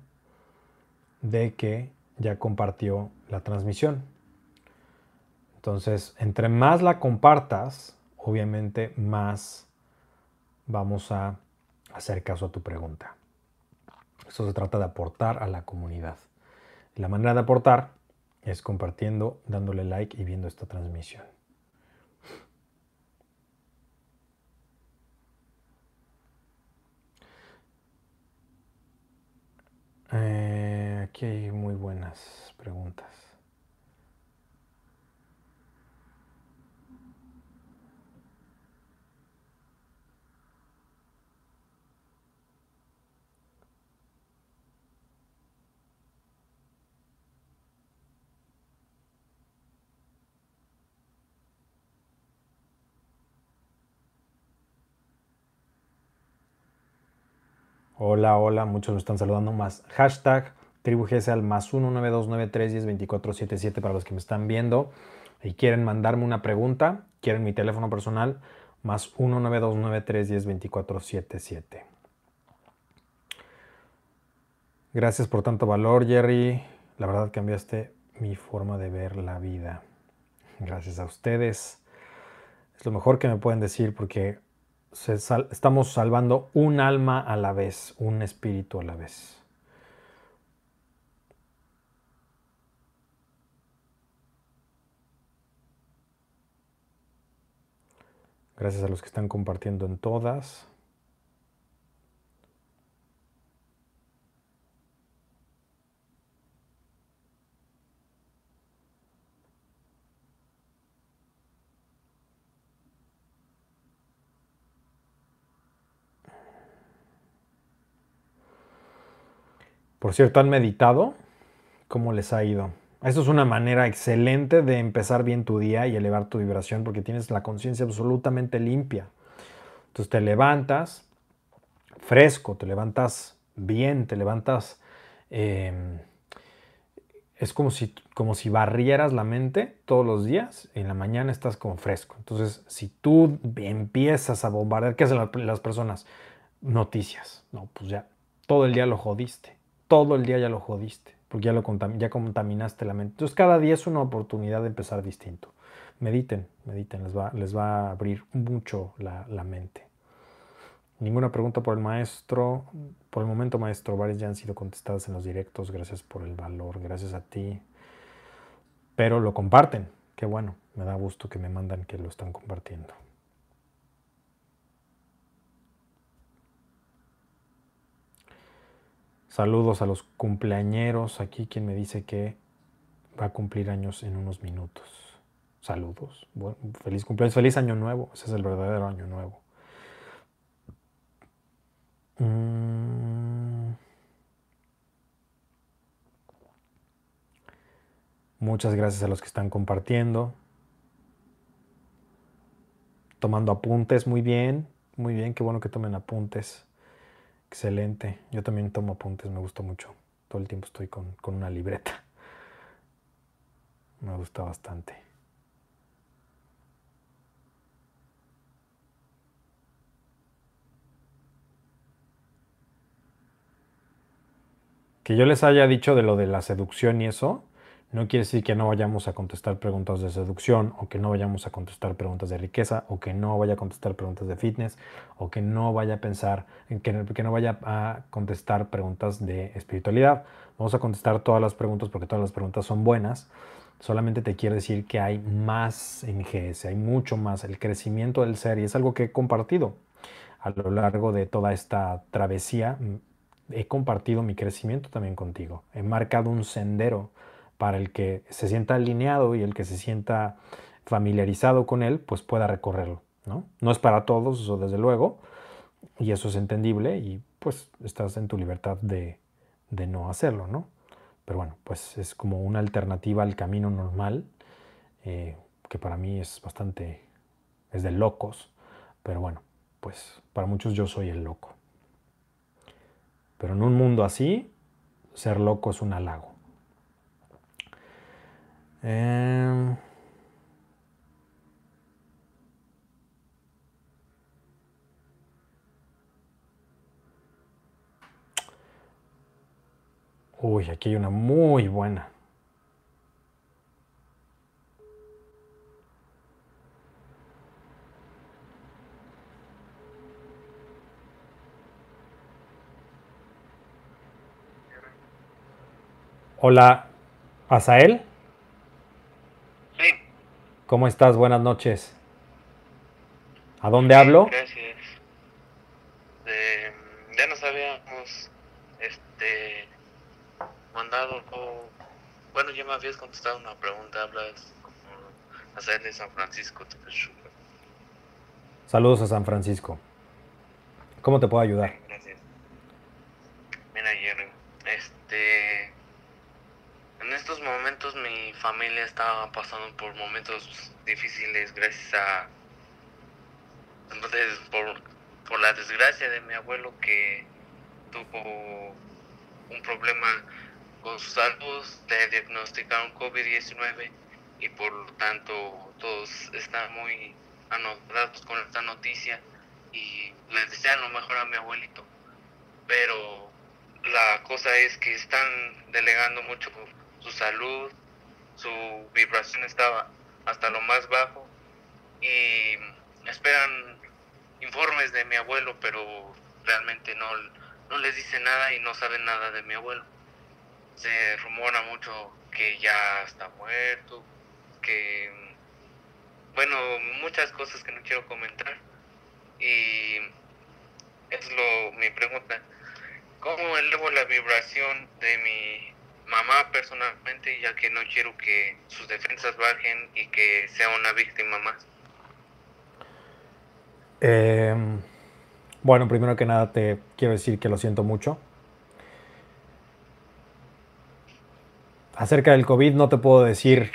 de que ya compartió la transmisión. Entonces, entre más la compartas, obviamente más vamos a hacer caso a tu pregunta. Eso se trata de aportar a la comunidad. la manera de aportar es compartiendo, dándole like y viendo esta transmisión. Eh, aquí hay muy buenas preguntas. Hola, hola, muchos me están saludando más. Hashtag tribu al más 19293102477 para los que me están viendo y quieren mandarme una pregunta, quieren mi teléfono personal, más 19293102477. Gracias por tanto valor, Jerry. La verdad cambiaste mi forma de ver la vida. Gracias a ustedes. Es lo mejor que me pueden decir porque estamos salvando un alma a la vez, un espíritu a la vez. Gracias a los que están compartiendo en todas. Por cierto, ¿han meditado? ¿Cómo les ha ido? Esto es una manera excelente de empezar bien tu día y elevar tu vibración porque tienes la conciencia absolutamente limpia. Entonces te levantas fresco, te levantas bien, te levantas... Em, es como si, como si barrieras la mente todos los días. En la mañana estás como fresco. Entonces, si tú empiezas a bombardear, ¿qué hacen las personas? Noticias. No, pues ya todo el día lo jodiste todo el día ya lo jodiste, porque ya, lo ya contaminaste la mente. Entonces cada día es una oportunidad de empezar distinto. Mediten, mediten, les va, les va a abrir mucho la, la mente. Ninguna pregunta por el maestro. Por el momento, maestro, varias ya han sido contestadas en los directos. Gracias por el valor, gracias a ti. Pero lo comparten. Qué bueno, me da gusto que me mandan que lo están compartiendo. Saludos a los cumpleañeros. Aquí quien me dice que va a cumplir años en unos minutos. Saludos. feliz cumpleaños, feliz año nuevo. Ese es el verdadero año nuevo. Mm. Muchas gracias a los que están compartiendo. Tomando apuntes, muy bien, muy bien, qué bueno que tomen apuntes. Excelente. Yo también tomo apuntes, me gusta mucho. Todo el tiempo estoy con, una libreta. Me gusta bastante. Que yo les haya dicho de lo de la seducción y eso, no quiere decir que no vayamos a contestar preguntas de seducción o que no vayamos a contestar preguntas de riqueza o que no vaya a contestar preguntas de fitness o que no vaya a pensar, que, que no vaya a contestar preguntas de espiritualidad. Vamos a contestar todas las preguntas porque todas las preguntas son buenas. solamente te quiere decir que hay más en GS, hay mucho más, el crecimiento del ser, y es algo que he compartido a lo largo de toda esta travesía. He compartido mi crecimiento también contigo, he marcado un sendero para el que se sienta alineado y el que se sienta familiarizado con él, pues pueda recorrerlo. ¿no? no es para todos, eso desde luego, y eso es entendible y pues estás en tu libertad de, no hacerlo, ¿no? Pero bueno, pues es como una alternativa al camino normal, eh, que para mí es bastante, es de locos, pero bueno, pues para muchos yo soy el loco. Pero en un mundo así, ser loco es un halago. Eh, Uy, aquí hay una muy buena. Hola, Asael. ¿Cómo estás? Buenas noches. ¿A dónde hablo? Gracias. Ya nos habíamos este mandado o bueno ya me habías contestado una pregunta, hablas como hacer de San Francisco. Saludos a San Francisco. ¿Cómo te puedo ayudar? Gracias. Mira Jerry, este en estos momentos mi familia estaba pasando por momentos difíciles gracias a entonces por, por la desgracia de mi abuelo que tuvo un problema con su salud, le diagnosticaron COVID-19 y por lo tanto todos están muy anotados con esta noticia y les desean lo mejor a mi abuelito. Pero la cosa es que están delegando mucho su salud, su vibración estaba hasta lo más bajo y esperan informes de mi abuelo, pero realmente no, no les dice nada y no saben nada de mi abuelo. Se rumora mucho que ya está muerto, que, bueno, muchas cosas que no quiero comentar. Y es lo, mi pregunta, ¿cómo elevo la vibración de mi mamá personalmente, ya que no quiero que sus defensas bajen y que sea una víctima más? Eh, bueno, primero que nada te quiero decir que lo siento mucho. Acerca del COVID no te puedo decir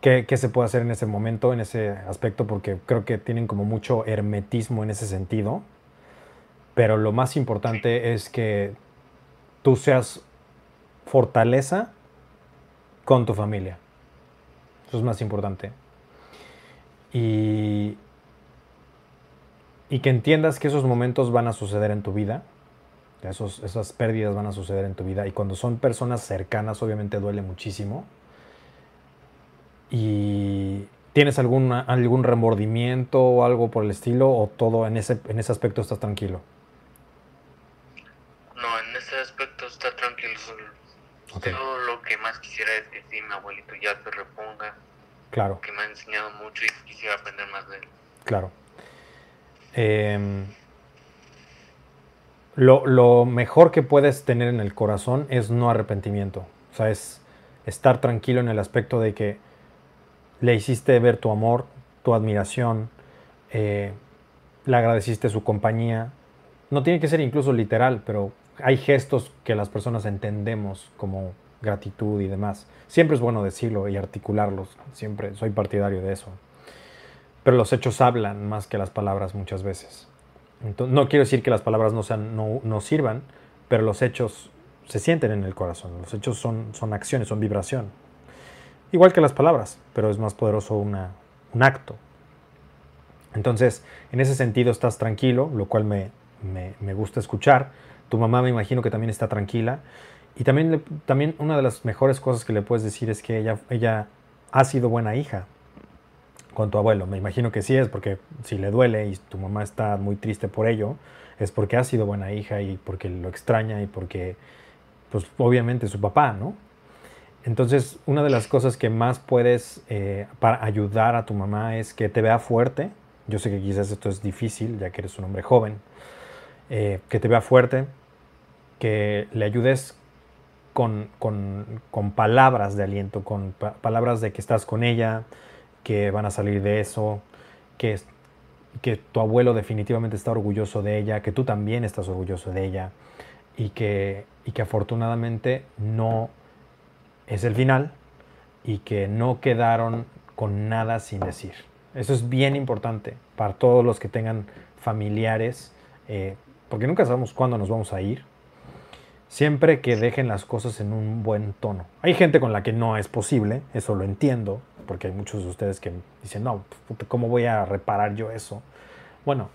qué, qué se puede hacer en ese momento, en ese aspecto, porque creo que tienen como mucho hermetismo en ese sentido. Pero lo más importante es que tú seas fortaleza con tu familia. Eso es más importante. Y, y que entiendas que esos momentos van a suceder en tu vida. Esos, esas pérdidas van a suceder en tu vida. Y cuando son personas cercanas, obviamente duele muchísimo. Y tienes alguna, algún remordimiento o algo por el estilo, o todo en ese, en ese aspecto estás tranquilo. No, en ese aspecto está tranquilo. Solo- Ok. Yo lo que más quisiera es que sí, mi abuelito ya se reponga, Claro. que me ha enseñado mucho y quisiera aprender más de él. Claro. Em, lo, lo mejor que puedes tener en el corazón es no arrepentimiento. O sea, es estar tranquilo en el aspecto de que le hiciste ver tu amor, tu admiración, eh, le agradeciste su compañía. No tiene que ser incluso literal, pero hay gestos que las personas entendemos como gratitud y demás. Siempre es bueno decirlo y articularlos. Siempre soy partidario de eso. Pero los hechos hablan más que las palabras muchas veces. Ento- no quiero decir que las palabras no, sean, no, no sirvan, pero los hechos se sienten en el corazón. Los hechos son, son acciones, son vibración. Igual que las palabras, pero es más poderoso un acto. Entonces, en ese sentido estás tranquilo, lo cual me, me- me gusta escuchar. Tu mamá me imagino que también está tranquila. Y también, también una de las mejores cosas que le puedes decir es que ella, ella ha sido buena hija con tu abuelo. Me imagino que sí es, porque si le duele y tu mamá está muy triste por ello, es porque ha sido buena hija y porque lo extraña y porque, pues obviamente su papá, ¿no? Entonces, una de las cosas que más puedes eh, para ayudar a tu mamá es que te vea fuerte. Yo sé que quizás esto es difícil, ya que eres un hombre joven. Eh, que te vea fuerte, que le ayudes con, palabras de aliento, con palabras de que estás con ella, que van a salir de eso, que, que tu abuelo definitivamente está orgulloso de ella, que tú también estás orgulloso de ella y que, y que afortunadamente no es el final y que no quedaron con nada sin decir. Eso es bien importante para todos los que tengan familiares, eh, porque nunca sabemos cuándo nos vamos a ir. Siempre que dejen las cosas en un buen tono. Hay gente con la que no es posible, eso lo entiendo, porque hay muchos de ustedes que dicen, no, ¿cómo voy a reparar yo eso? Bueno,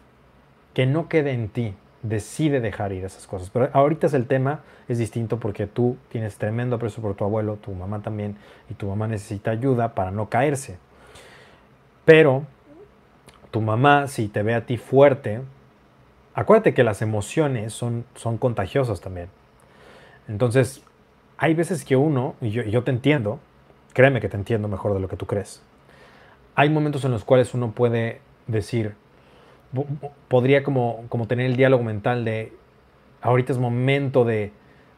que no quede en ti, decide dejar ir esas cosas. Pero ahorita es el tema, es distinto porque tú tienes tremendo aprecio por tu abuelo, tu mamá también, y tu mamá necesita ayuda para no caerse. Pero tu mamá, si te ve a ti fuerte, acuérdate que las emociones son, son contagiosas también. Entonces, hay veces que uno, y yo, te entiendo, créeme que te entiendo mejor de lo que tú crees. Hay momentos en los cuales uno puede decir, podría como, como tener el diálogo mental de, ahorita es momento de,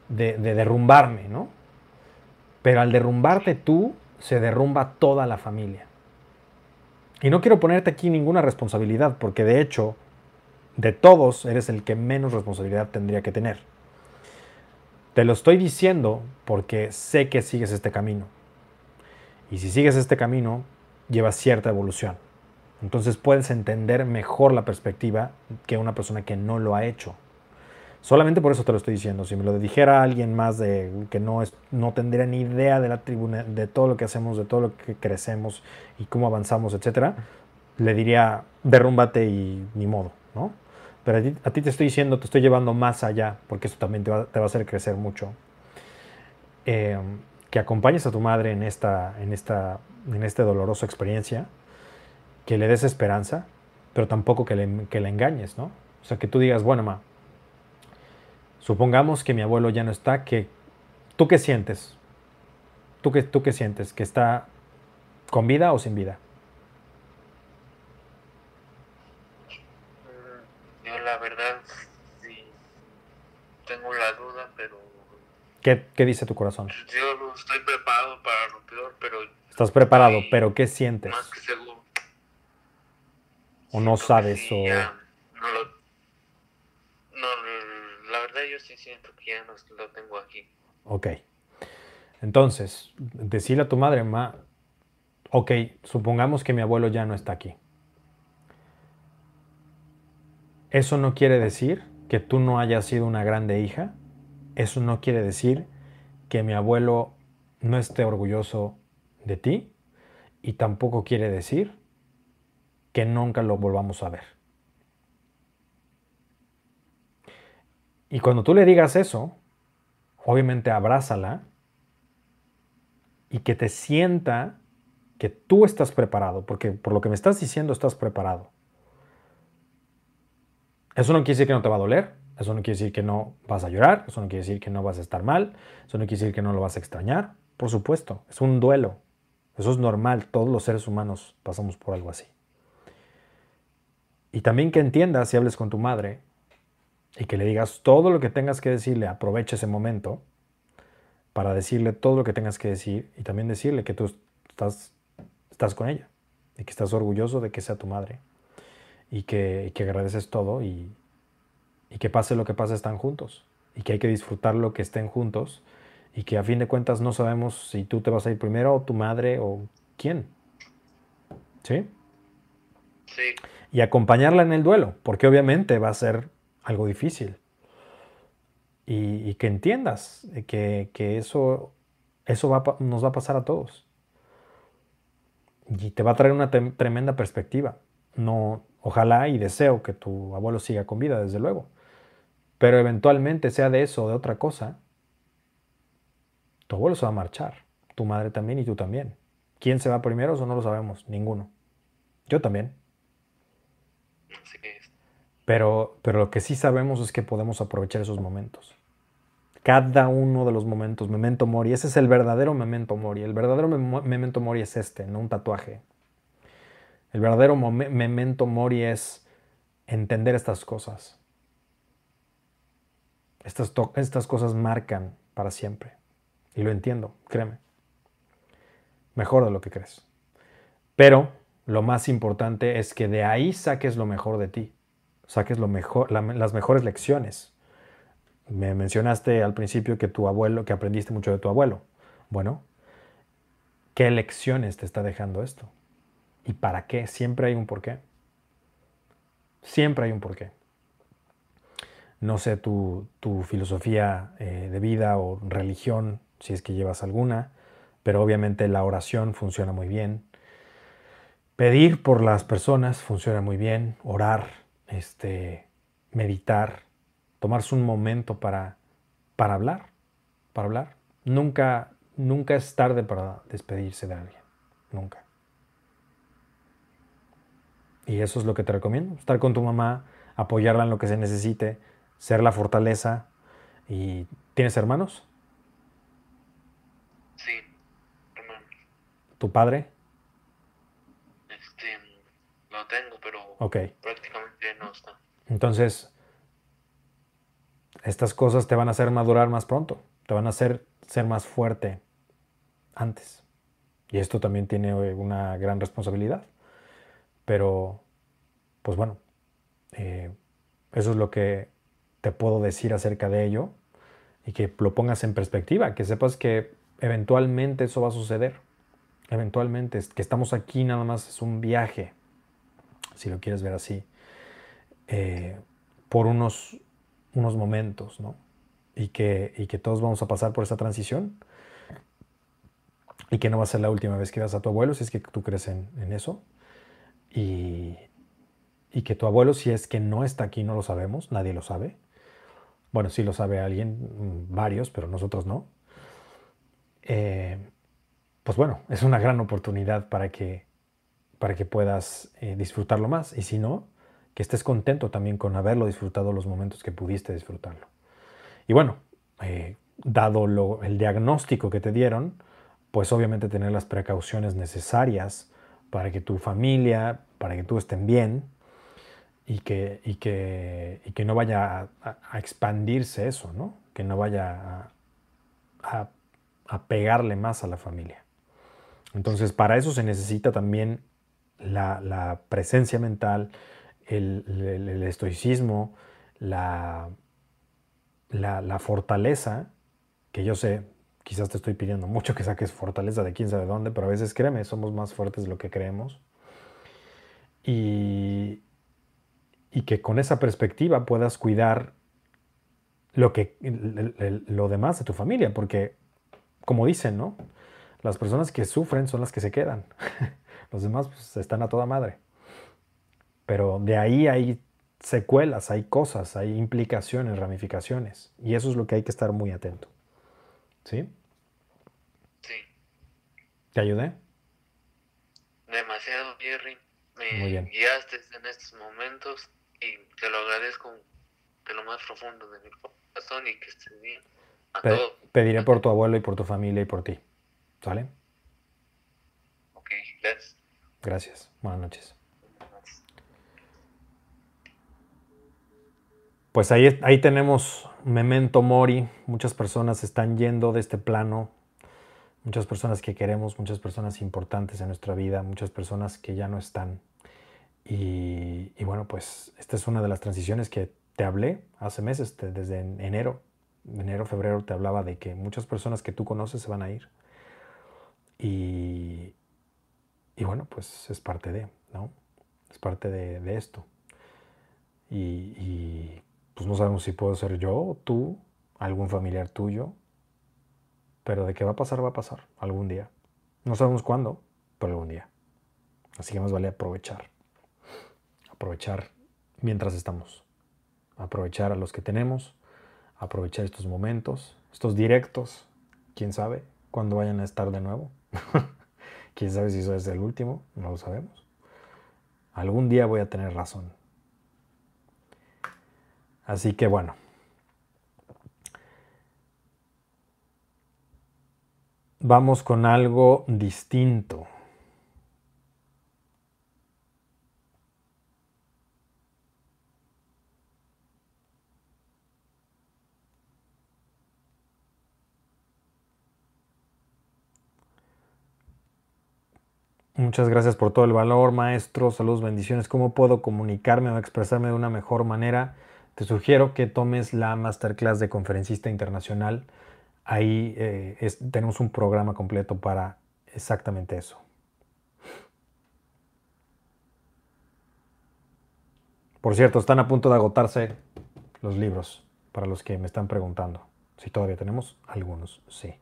de, derrumbarme, ¿no? Pero al derrumbarte tú, se derrumba toda la familia. Y no quiero ponerte aquí ninguna responsabilidad, porque de hecho, de todos, eres el que menos responsabilidad tendría que tener. Te lo estoy diciendo porque sé que sigues este camino. Y si sigues este camino, llevas cierta evolución. Entonces puedes entender mejor la perspectiva que una persona que no lo ha hecho. Solamente por eso te lo estoy diciendo. Si me lo dijera alguien más de que no, es, no tendría ni idea de la tribuna, de todo lo que hacemos, de todo lo que crecemos y cómo avanzamos, etcétera, le diría derrúmbate y ni modo, ¿no? Pero a ti, te estoy diciendo, te estoy llevando más allá, porque eso también te va, a hacer crecer mucho. Eh, que acompañes a tu madre en esta, en esta, en esta dolorosa experiencia que le des esperanza, pero tampoco que le, que engañes, ¿no? O sea, que tú digas, bueno, ma, supongamos que mi abuelo ya no está, que ¿tú qué sientes? ¿Tú qué, ¿Tú qué sientes? ¿Que está con vida o sin vida? Mm, yo la verdad sí tengo la duda, pero... ¿Qué, qué dice tu corazón? Yo estoy preparado para lo peor, pero... Estás preparado, pero ¿qué sientes? Más que seguro o no sabes o... no, lo, no, la verdad yo sí siento que ya no lo tengo aquí. Ok. Entonces, decirle a tu madre, ma, ok, supongamos que mi abuelo ya no está aquí. Eso no quiere decir que tú no hayas sido una grande hija. Eso no quiere decir que mi abuelo no esté orgulloso de ti. Y tampoco quiere decir que nunca lo volvamos a ver. Y cuando tú le digas eso, obviamente abrázala y que te sienta que tú estás preparado, porque por lo que me estás diciendo estás preparado. Eso no quiere decir que no te va a doler, eso no quiere decir que no vas a llorar, eso no quiere decir que no vas a estar mal, eso no quiere decir que no lo vas a extrañar. Por supuesto, es un duelo. Eso es normal, todos los seres humanos pasamos por algo así. Y también que entiendas y hables con tu madre y que le digas todo lo que tengas que decirle, aprovecha ese momento para decirle todo lo que tengas que decir y también decirle que tú estás, estás con ella y que estás orgulloso de que sea tu madre y que, que agradeces todo y, y que pase lo que pase están juntos y que hay que disfrutar lo que estén juntos y que a fin de cuentas no sabemos si tú te vas a ir primero o tu madre o quién. ¿Sí? Sí y acompañarla en el duelo, porque obviamente va a ser algo difícil. Y, que entiendas que, eso, eso va, nos va a pasar a todos. Y te va a traer una tremenda perspectiva. No, ojalá y deseo que tu abuelo siga con vida, desde luego. Pero eventualmente, sea de eso o de otra cosa, tu abuelo se va a marchar. Tu madre también y tú también. ¿Quién se va primero? Eso no lo sabemos. Ninguno. Yo también. Pero, pero lo que sí sabemos es que podemos aprovechar esos momentos. cada uno de los momentos, memento mori, ese es el verdadero memento mori. El verdadero memento mori es este, no un tatuaje. El verdadero memento mori es entender estas cosas. Estas, estas cosas marcan para siempre. Y lo entiendo, créeme. Mejor de lo que crees. Pero lo más importante es que de ahí saques lo mejor de ti. Saques lo mejor, las mejores lecciones. Me mencionaste al principio que tu abuelo, que aprendiste mucho de tu abuelo. Bueno, ¿qué lecciones te está dejando esto? ¿Y para qué? Siempre hay un porqué. Siempre hay un porqué. No sé tu, filosofía eh, de vida o religión, si es que llevas alguna, pero obviamente la oración funciona muy bien. Pedir por las personas funciona muy bien. Orar, este, meditar, tomarse un momento para, para hablar, para hablar. Nunca, nunca es tarde para despedirse de alguien. Nunca. Y eso es lo que te recomiendo, estar con tu mamá, apoyarla en lo que se necesite, ser la fortaleza. ¿Y tienes hermanos? Sí, hermanos. ¿Tu padre? Este, lo tengo, pero prácticamente no está. Entonces, estas cosas te van a hacer madurar más pronto, te van a hacer ser más fuerte antes. Y esto también tiene una gran responsabilidad. Pero, pues bueno, eh, eso es lo que te puedo decir acerca de ello y que lo pongas en perspectiva, que sepas que eventualmente eso va a suceder. Eventualmente, que estamos aquí nada más es un viaje, si lo quieres ver así, eh, por unos, unos momentos, ¿no? Y que, y que todos vamos a pasar por esa transición y que no va a ser la última vez que veas a tu abuelo, si es que tú crees en, en eso y, que tu abuelo, si es que no está aquí, no lo sabemos, nadie lo sabe. Bueno, sí lo sabe alguien, mm, varios, pero nosotros no. Eh, pues bueno, es una gran oportunidad para que, para que puedas eh, disfrutarlo más. Y si no, que estés contento también con haberlo disfrutado los momentos que pudiste disfrutarlo. Y bueno, eh, dado el diagnóstico que te dieron, pues obviamente tener las precauciones necesarias para que tu familia, para que tú estén bien y que, y que, y que no vaya a, expandirse eso, ¿no? que no vaya a, pegarle más a la familia. Entonces, para eso se necesita también la, presencia mental, el, estoicismo, la, la, fortaleza, que yo sé, quizás te estoy pidiendo mucho que saques fortaleza de quién sabe dónde, pero a veces créeme, somos más fuertes de lo que creemos. Y, y que con esa perspectiva puedas cuidar lo, que, lo demás de tu familia, porque como dicen, ¿no? Las personas que sufren son las que se quedan. Los demás pues, están a toda madre. Pero de ahí hay secuelas, hay cosas, hay implicaciones, ramificaciones. Y eso es lo que hay que estar muy atento. ¿Sí? Sí. ¿Te ayudé? Demasiado, Jerry. Me guiaste en estos momentos y te lo agradezco de lo más profundo de mi corazón y que estés bien. A Pediré por tu abuelo y por tu familia y por ti. ¿Sale? Ok, gracias. Gracias. Buenas noches. Pues ahí, ahí tenemos Memento Mori. Muchas personas están yendo de este plano. Muchas personas que queremos, muchas personas importantes en nuestra vida, muchas personas que ya no están. Y, bueno, pues esta es una de las transiciones que te hablé hace meses, desde enero, enero, febrero, te hablaba de que muchas personas que tú conoces se van a ir. Y, y bueno, pues es parte de, ¿no? Es parte de, esto. y pues no sabemos si puedo ser yo, tú, algún familiar tuyo, pero de qué va a pasar, va a pasar algún día. No sabemos cuándo, pero algún día. Así que más vale aprovechar aprovechar mientras estamos. Aprovechar a los que tenemos, aprovechar estos momentos, estos directos, quién sabe cuándo vayan a estar de nuevo. quién sabe si eso es el último, no lo sabemos. Algún día voy a tener razón. Así que bueno. Vamos con algo distinto. Muchas gracias por todo el valor, maestro. Saludos, bendiciones. ¿Cómo puedo comunicarme o expresarme de una mejor manera? Te sugiero que tomes la masterclass de conferencista internacional. Ahí eh, tenemos un programa completo para exactamente eso. Por cierto, están a punto de agotarse los libros, para los que me están preguntando. Si todavía tenemos algunos, sí.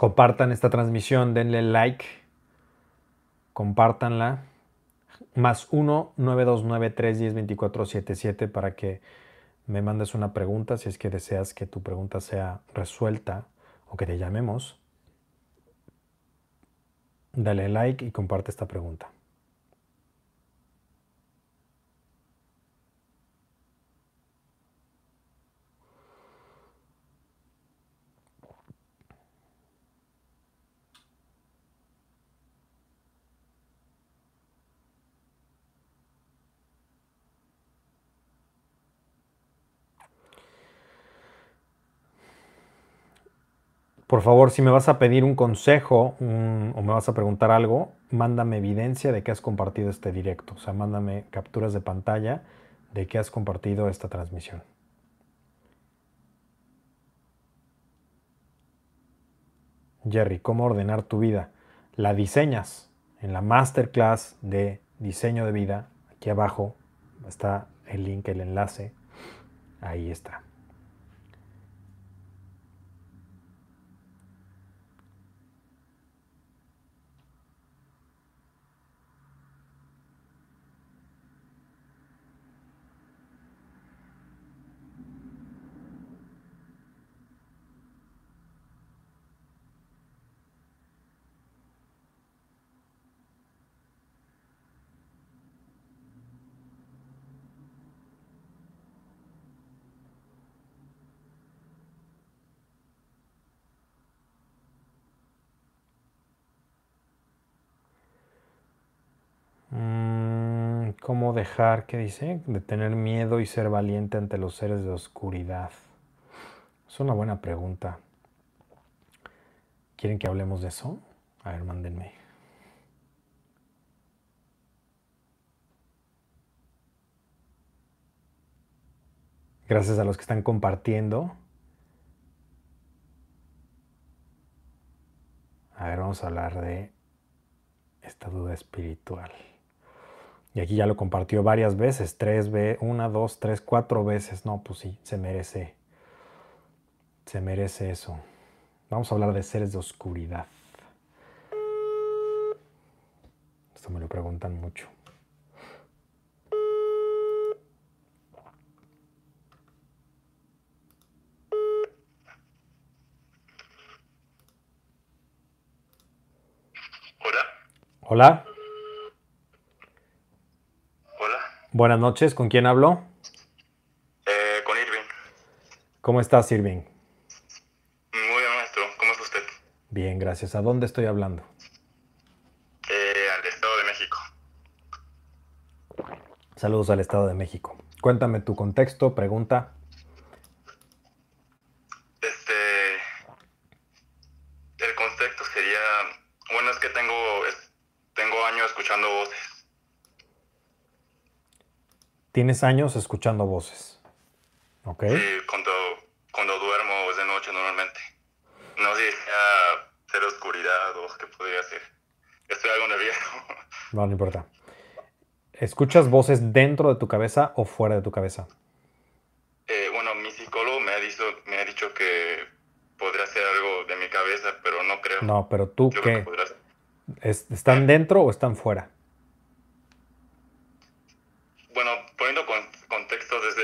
Compartan esta transmisión, denle like, compártanla. Más 1 929 310 2477 para que me mandes una pregunta si es que deseas que tu pregunta sea resuelta o que te llamemos. Dale like y comparte esta pregunta. Por favor, si me vas a pedir un consejo o me vas a preguntar algo, mándame evidencia de que has compartido este directo. O sea, mándame capturas de pantalla de que has compartido esta transmisión. Jerry, ¿cómo ordenar tu vida? La diseñas en la masterclass de diseño de vida. Aquí abajo está el link, el enlace. Ahí está. ¿Cómo qué dice? De tener miedo y ser valiente ante los seres de oscuridad. Es una buena pregunta. ¿Quieren que hablemos de eso? A ver, mándenme. Gracias a los que están compartiendo. A ver, vamos a hablar de esta duda espiritual. Y aquí ya lo compartió varias veces, tres veces, una, dos, tres, cuatro veces. No, pues sí, se merece. Se merece eso. Vamos a hablar de seres de oscuridad. Esto me lo preguntan mucho. Hola. Hola. Buenas noches, ¿con quién hablo? Eh, con Irving. ¿Cómo estás, Irving? Muy bien, maestro. ¿Cómo está usted? Bien, gracias. ¿A dónde estoy hablando? Eh, al Estado de México. Saludos al Estado de México. Cuéntame tu contexto, pregunta. Este. El contexto sería. Bueno, es que tengo, tengo años escuchando voces Tienes años escuchando voces. ¿Ok? Sí, cuando, cuando duermo es de noche normalmente. No sé si sea ser oscuridad o qué podría ser. Estoy algo nervioso. No, no importa. ¿Escuchas voces dentro de tu cabeza o fuera de tu cabeza? Eh, bueno, mi psicólogo me ha, dicho, me ha dicho que podría ser algo de mi cabeza, pero no creo. No, pero tú Yo creo que qué? ¿Es- ¿Están dentro o están fuera? Bueno, poniendo con, contexto desde...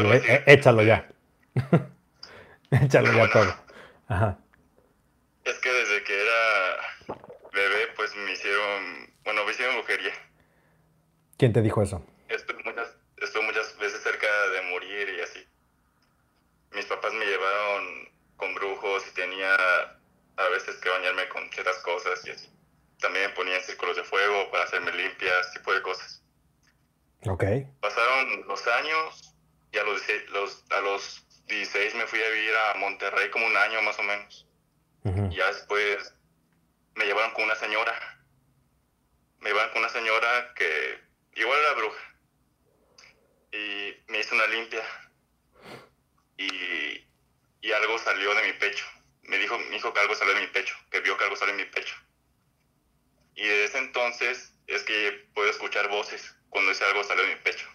Eh, eh, échalo ya. échalo ya Bueno. todo. Ajá. Es que desde que era bebé, pues me hicieron... Bueno, me hicieron brujería. ¿Quién te dijo eso? Estuve muchas, estuve muchas veces cerca de morir y así. Mis papás me llevaron con brujos y tenía a veces que bañarme con ciertas cosas y así. También ponían círculos de fuego para hacerme limpias, tipo de cosas. Ok. Pasaron los años y a los, 16 los- a los 16 me fui a vivir a Monterrey como un año más o menos. Ya después me llevaron con una señora. Me llevaron con una señora que igual era bruja. Y me hizo una limpia. Y, y algo salió de mi pecho. Me dijo, me dijo que algo salió de mi pecho, que vio que algo salió de mi pecho. Y desde ese entonces es que puedo escuchar voces cuando ese algo salió de mi pecho.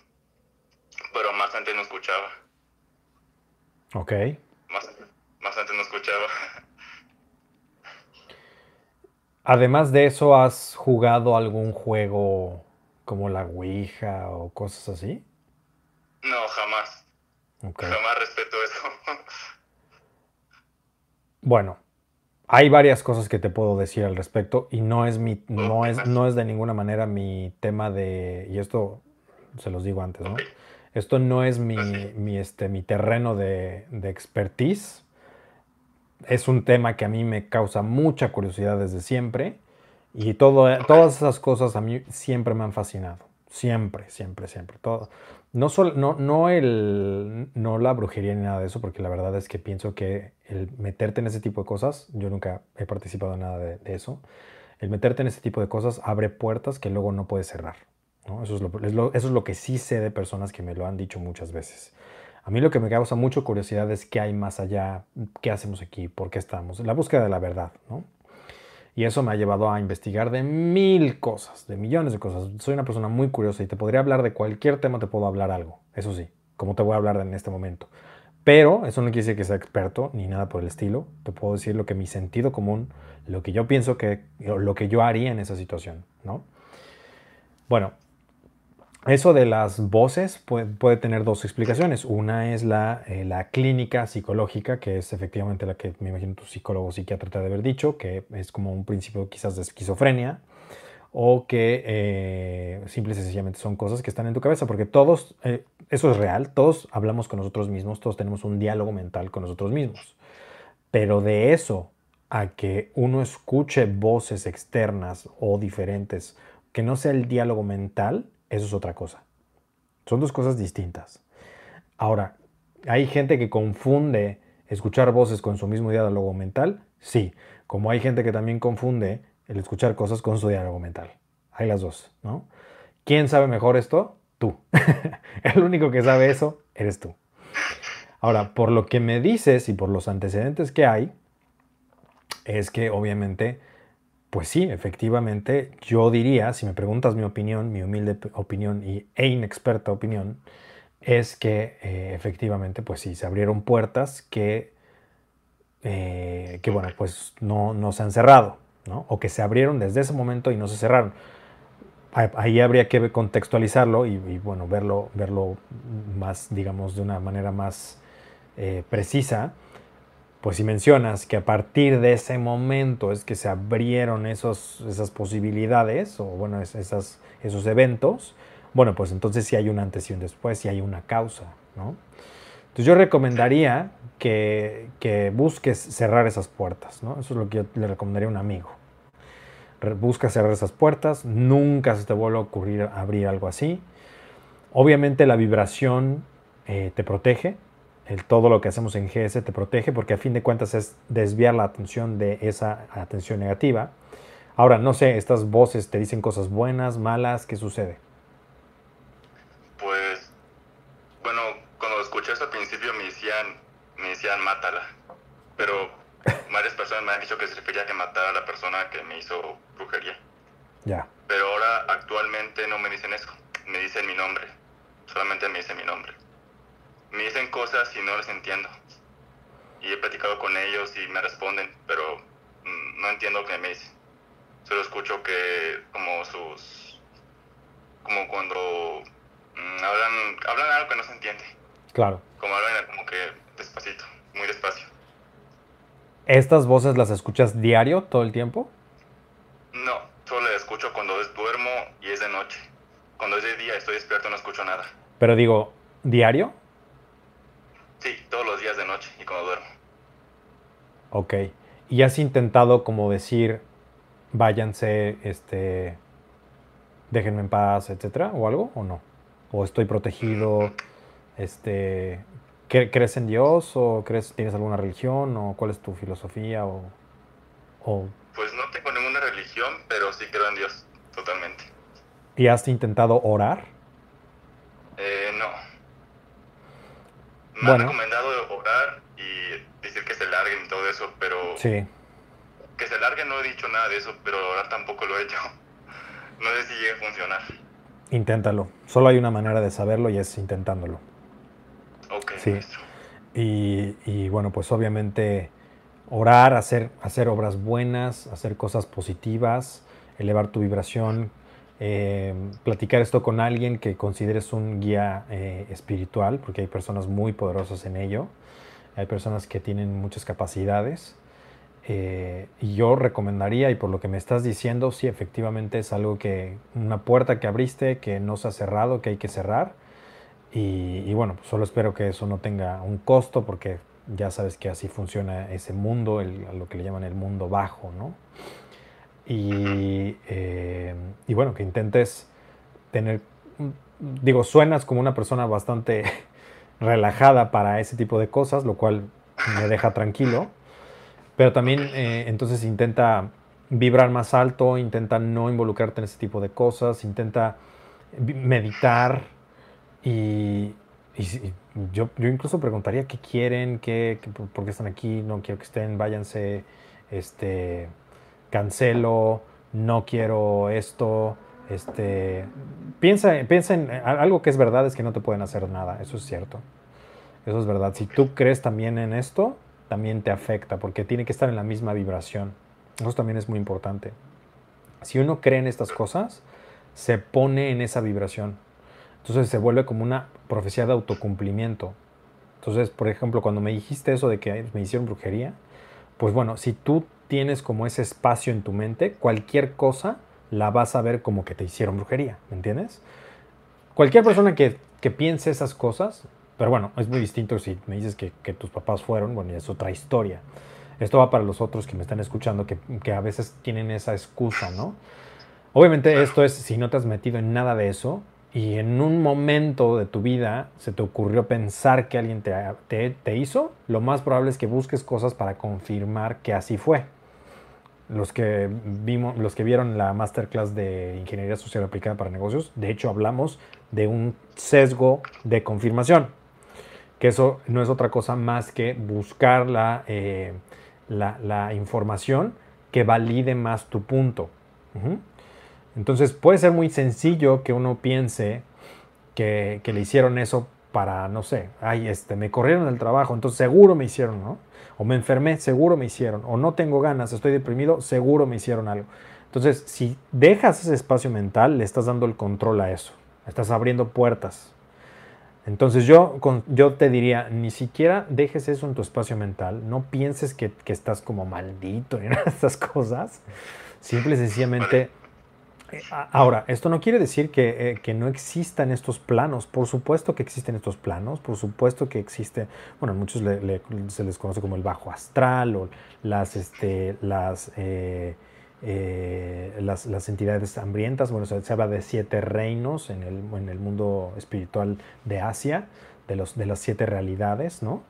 Pero más antes no escuchaba. Ok. Más, más antes no escuchaba. Además de eso, ¿has jugado algún juego como la Ouija o cosas así? No, jamás. Ok. Jamás respeto eso. Bueno, hay varias cosas que te puedo decir al respecto y no es mi, no es, no es de ninguna manera mi tema de, y esto se los digo antes, ¿no? Ok. Esto no es mi, mi, este, mi terreno de, de expertise. Es un tema que a mí me causa mucha curiosidad desde siempre y todo, todas esas cosas a mí siempre me han fascinado. Siempre, siempre, siempre. Todo. No, sol- no, no, el, no la brujería ni nada de eso, porque la verdad es que pienso que el meterte en ese tipo de cosas, yo nunca he participado en nada de, de eso, el meterte en ese tipo de cosas abre puertas que luego no puedes cerrar. Eso, es lo, es lo- eso es lo que sí sé de personas que me lo han dicho muchas veces. A mí lo que me causa mucha curiosidad es qué hay más allá, qué hacemos aquí, por qué estamos, la búsqueda de la verdad, ¿no? Y eso me ha llevado a investigar de mil cosas, de millones de cosas. Soy una persona muy curiosa y te podría hablar de cualquier tema, te puedo hablar algo, eso sí, como te voy a hablar en este momento. Pero eso no quiere decir que sea experto ni nada por el estilo. Te puedo decir lo que mi sentido común, lo que yo pienso que, lo que yo haría en esa situación, ¿no? Bueno, eso de las voces puede, puede tener dos explicaciones. Una es la, eh, la clínica psicológica, que es efectivamente la que me imagino tu psicólogo o psiquiatra te ha de haber dicho, que es como un principio quizás de esquizofrenia, o que eh, simple y sencillamente son cosas que están en tu cabeza, porque todos, eh, eso es real, todos hablamos con nosotros mismos, todos tenemos un diálogo mental con nosotros mismos. Pero de eso a que uno escuche voces externas o diferentes, que no sea el diálogo mental, eso es otra cosa. Son dos cosas distintas. Ahora, ¿hay gente que confunde escuchar voces con su mismo diálogo mental? Sí, como hay gente que también confunde el escuchar cosas con su diálogo mental. Hay las dos, ¿no? ¿Quién sabe mejor esto? Tú. el único que sabe eso eres tú. Ahora, por lo que me dices y por los antecedentes que hay, es que obviamente, pues sí, efectivamente, yo diría, si me preguntas mi opinión, mi humilde opinión y, e inexperta opinión, es que eh, efectivamente, pues sí, se abrieron puertas que, eh, que bueno, pues no, no se han cerrado, ¿no? O que se abrieron desde ese momento y no se cerraron. Ah- Ahí habría que contextualizarlo y, y, bueno, verlo, verlo más, digamos, de una manera más eh, precisa. Pues si mencionas que a partir de ese momento es que se abrieron esas posibilidades o bueno, es- esas, esos eventos, bueno, pues entonces sí hay un antes y un después, sí hay una causa, ¿no? Entonces yo recomendaría que, que busques cerrar esas puertas, ¿no? Eso es lo que yo le recomendaría a un amigo. Busca cerrar esas puertas, nunca se te vuelva a ocurrir abrir algo así. Obviamente la vibración eh, te protege, el, todo lo que hacemos en GS te protege porque a fin de cuentas es desviar la atención de esa atención negativa. Ahora, no sé, estas voces te dicen cosas buenas, malas, ¿qué sucede? Pues, bueno, cuando escuché eso al principio me decían, me decían mátala. Pero varias personas me han dicho que se refería a que matara a la persona que me hizo brujería. Ya, Pero ahora actualmente no me dicen eso. Me dicen mi nombre. Solamente me dicen mi nombre. Me dicen cosas y no les entiendo. Y he platicado con ellos y me responden, pero mm, no entiendo qué me dice. Solo escucho que como sus... como cuando mm, hablan, hablan algo que no se entiende. Claro. Como hablan como que despacito, muy despacio. ¿Estas voces las escuchas diario, todo el tiempo? No, solo las escucho cuando es- duermo y es de noche. Cuando es de día estoy despierto no escucho nada. Pero digo, ¿diario? Sí, todos los días de noche y cuando duermo. Ok. ¿Y has intentado como decir, váyanse, este, déjenme en paz, etcétera, o algo, o no? ¿O estoy protegido? Este, ¿cre- ¿crees en Dios o crees, tienes alguna religión o cuál es tu filosofía o, o Pues no tengo ninguna religión, pero sí creo en Dios, totalmente. y has intentado orar? Eh, no. Me Bueno. han recomendado orar y decir que se larguen y todo eso, pero Sí. que se larguen no he dicho nada de eso, pero orar tampoco lo he hecho. No sé si llegue a funcionar. Inténtalo. Solo hay una manera de saberlo y es intentándolo. Ok, Sí. Y, y, bueno, pues obviamente orar, hacer, hacer obras buenas, hacer cosas positivas, elevar tu vibración, eh, platicar esto con alguien que consideres un guía eh, espiritual, porque hay personas muy poderosas en ello, hay personas que tienen muchas capacidades. eh, y yo recomendaría, y por lo que me estás diciendo, sí, efectivamente es algo que, una puerta que abriste, que no se ha cerrado, que hay que cerrar. Y, bueno, pues solo espero que eso no tenga un costo porque ya sabes que así funciona ese mundo, el- lo que le llaman el mundo bajo, ¿no? Y, eh, y bueno, que intentes tener, digo, suenas como una persona bastante relajada para ese tipo de cosas, lo cual me deja tranquilo. Pero también eh, entonces intenta vibrar más alto, intenta no involucrarte en ese tipo de cosas, intenta meditar y, y yo, yo incluso preguntaría qué quieren, qué, qué- por qué están aquí, no quiero que estén, váyanse, este, cancelo, no quiero esto, este, piensa, piensa en algo que es verdad es que no te pueden hacer nada, eso es cierto, eso es verdad. Si tú crees también en esto, también te afecta porque tiene que estar en la misma vibración. Eso también es muy importante. Si uno cree en estas cosas, se pone en esa vibración. Entonces se vuelve como una profecía de autocumplimiento. Entonces, por ejemplo, cuando me dijiste eso de que me hicieron brujería, pues bueno, si tú tienes como ese espacio en tu mente, cualquier cosa la vas a ver como que te hicieron brujería, ¿me entiendes? Cualquier persona que, que piense esas cosas, pero bueno, es muy distinto si me dices que, que tus papás fueron, bueno, es otra historia. Esto va para los otros que me están escuchando, que, que a veces tienen esa excusa, ¿no? Obviamente esto es si no te has metido en nada de eso y en un momento de tu vida se te ocurrió pensar que alguien te, te, te hizo, lo más probable es que busques cosas para confirmar que así fue. Los que, vimos, los que vieron la masterclass de Ingeniería Social Aplicada para Negocios, de hecho hablamos de un sesgo de confirmación, que eso no es otra cosa más que buscar la, eh, la, información que valide más tu punto. Entonces puede ser muy sencillo que uno piense que, que le hicieron eso para, no sé, ay, este, me corrieron del trabajo, entonces seguro me hicieron, ¿no? O me enfermé, seguro me hicieron. O no tengo ganas, estoy deprimido, seguro me hicieron algo. Entonces, si dejas ese espacio mental, le estás dando el control a eso. Estás abriendo puertas. Entonces yo, yo te diría, ni siquiera dejes eso en tu espacio mental. No pienses que, que estás como maldito ni estas cosas. Simple y sencillamente... Eh, Ahora, esto no quiere decir que, eh, que no existan estos planos. Por supuesto que existen estos planos. Por supuesto que existe, bueno, muchos le- se les conoce como el bajo astral o las, este, las, eh, eh, las, las entidades hambrientas. Bueno, se, se habla de siete reinos en el, en el mundo espiritual de Asia, de, los, de las siete realidades, ¿no?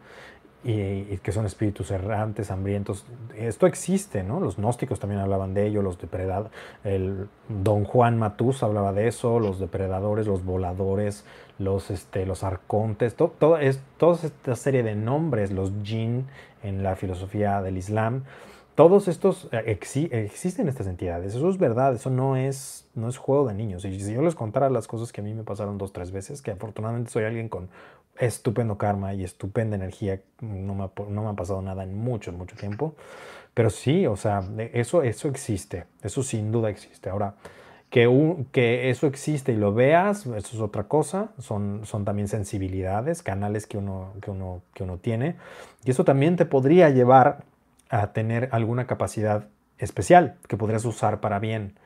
Y, que son espíritus errantes, hambrientos. Esto existe, ¿no? Los gnósticos también hablaban de ello, los depredadores. El Don Juan Matus hablaba de eso, los depredadores, los voladores, los, este, los arcontes, to- todo toda esta serie de nombres, los jinn en la filosofía del Islam. todos estos, eh, existen estas entidades, eso es verdad, eso no es, no es juego de niños. Y si yo les contara las cosas que a mí me pasaron dos, tres veces, que afortunadamente soy alguien con estupendo karma y estupenda energía, no me, ha pasado nada en mucho, mucho tiempo, pero sí, o sea, eso, eso existe, eso sin duda existe. Ahora, que, que eso existe y lo veas, eso es otra cosa, son, son también sensibilidades, canales que uno, que, uno, que uno tiene, y eso también te podría llevar a tener alguna capacidad especial que podrías usar para bien,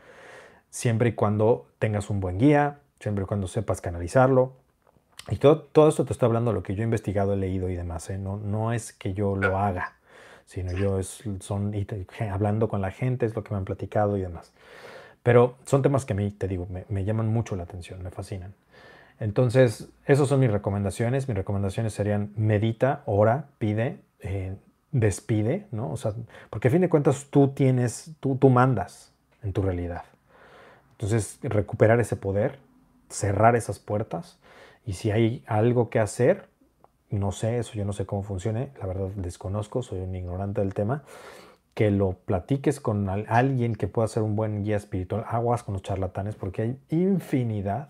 siempre y cuando tengas un buen guía, siempre y cuando sepas canalizarlo. Y todo, todo esto te estoy hablando de lo que yo he investigado, he leído y demás. ¿eh? No, no es que yo lo haga, sino yo es, son, hablando con la gente, es lo que me han platicado y demás. Pero son temas que a mí, te digo, me, llaman mucho la atención, me fascinan. Entonces, esas son mis recomendaciones. Mis recomendaciones serían medita, ora, pide, eh, despide, ¿no? O sea, porque a fin de cuentas tú tienes, tú, tú mandas en tu realidad. Entonces, recuperar ese poder, cerrar esas puertas y si hay algo que hacer, no sé, eso yo no sé cómo funcione, la verdad desconozco, soy un ignorante del tema, que lo platiques con alguien que pueda ser un buen guía espiritual, aguas con los charlatanes porque hay infinidad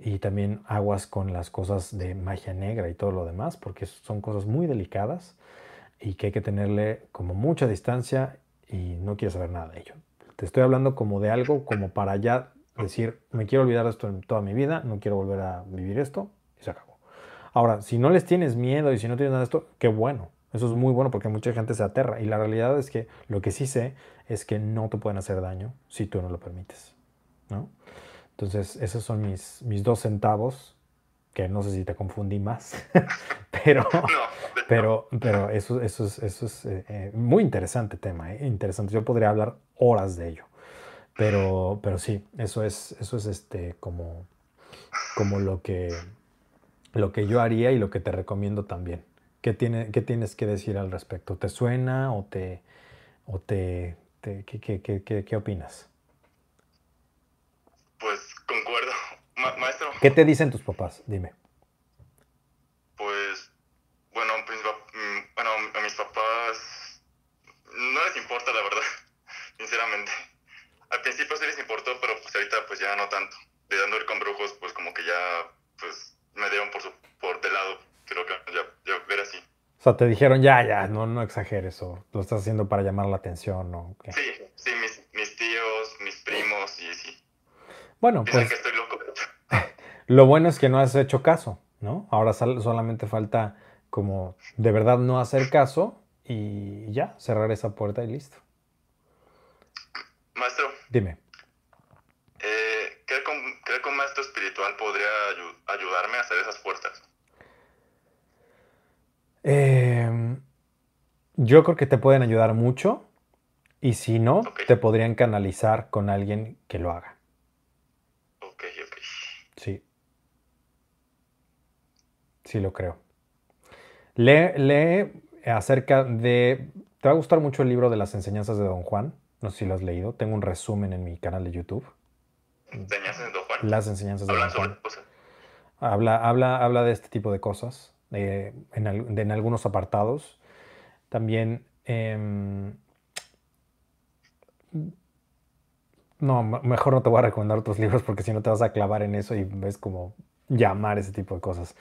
y también aguas con las cosas de magia negra y todo lo demás porque son cosas muy delicadas y que hay que tenerle como mucha distancia y no quiero saber nada de ello. Te estoy hablando como de algo como para ya decir, me quiero olvidar de esto en toda mi vida, no quiero volver a vivir esto y se acabó. Ahora, si no les tienes miedo y si no tienes nada de esto, qué bueno. Eso es muy bueno porque mucha gente se aterra y la realidad es que lo que sí sé es que no te pueden hacer daño si tú no lo permites. ¿no? Entonces, esos son mis, mis dos centavos que no sé si te confundí más, pero, pero, pero eso, eso es, eso es eh, eh, muy interesante tema, eh, interesante. Yo podría hablar horas de ello, pero, pero sí, eso es, eso es este, como, como lo, que, lo que yo haría y lo que te recomiendo también. ¿Qué, tiene, qué tienes que decir al respecto? ¿Te suena o te, o te, qué, qué, qué, qué opinas? ¿Qué te dicen tus papás? Dime. Pues, bueno, mm, bueno, a mis papás no les importa, la verdad, sinceramente. Al principio sí les importó, pero pues ahorita pues ya no tanto. De dando ir con brujos, pues como que ya, pues me dieron por, su, por de lado. Creo que ya, ya ver así. O sea, te dijeron, ya, ya, no, no exageres, o lo estás haciendo para llamar la atención, ¿no? Sí, sí, mis, mis tíos, mis primos, y sí. Bueno, pues... que estoy loco. Lo bueno es que no has hecho caso, ¿no? Ahora solamente falta como de verdad no hacer caso y ya, cerrar esa puerta y listo. Maestro. Dime. Eh, ¿cree, que un maestro espiritual podría ayudarme a hacer esas puertas? Em, yo creo que te pueden ayudar mucho y si no, te podrían canalizar con alguien que lo haga. Ok, ok. Sí. Sí, lo creo. Lee, acerca de... Te va a gustar mucho el libro de las enseñanzas de Don Juan. No sé si lo has leído. Tengo un resumen en mi canal de YouTube. ¿Enseñanzas de Don Juan? Las enseñanzas de Don Juan. Habla, habla, habla de este tipo de cosas eh, en, algunos apartados. También... Em, no, mejor no te voy a recomendar otros libros porque si no te vas a clavar en eso y ves como llamar ese tipo de cosas.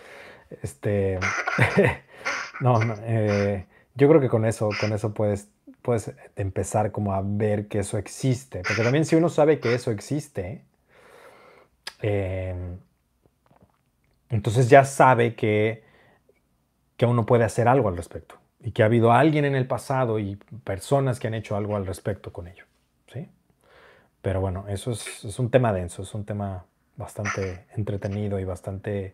Este, no, eh, yo creo que con eso, con eso puedes, puedes empezar como a ver que eso existe. Porque también si uno sabe que eso existe, em, entonces ya sabe que, que uno puede hacer algo al respecto. Y que ha habido alguien en el pasado y personas que han hecho algo al respecto con ello. ¿sí? Pero bueno, eso es, es un tema denso, es un tema bastante entretenido y bastante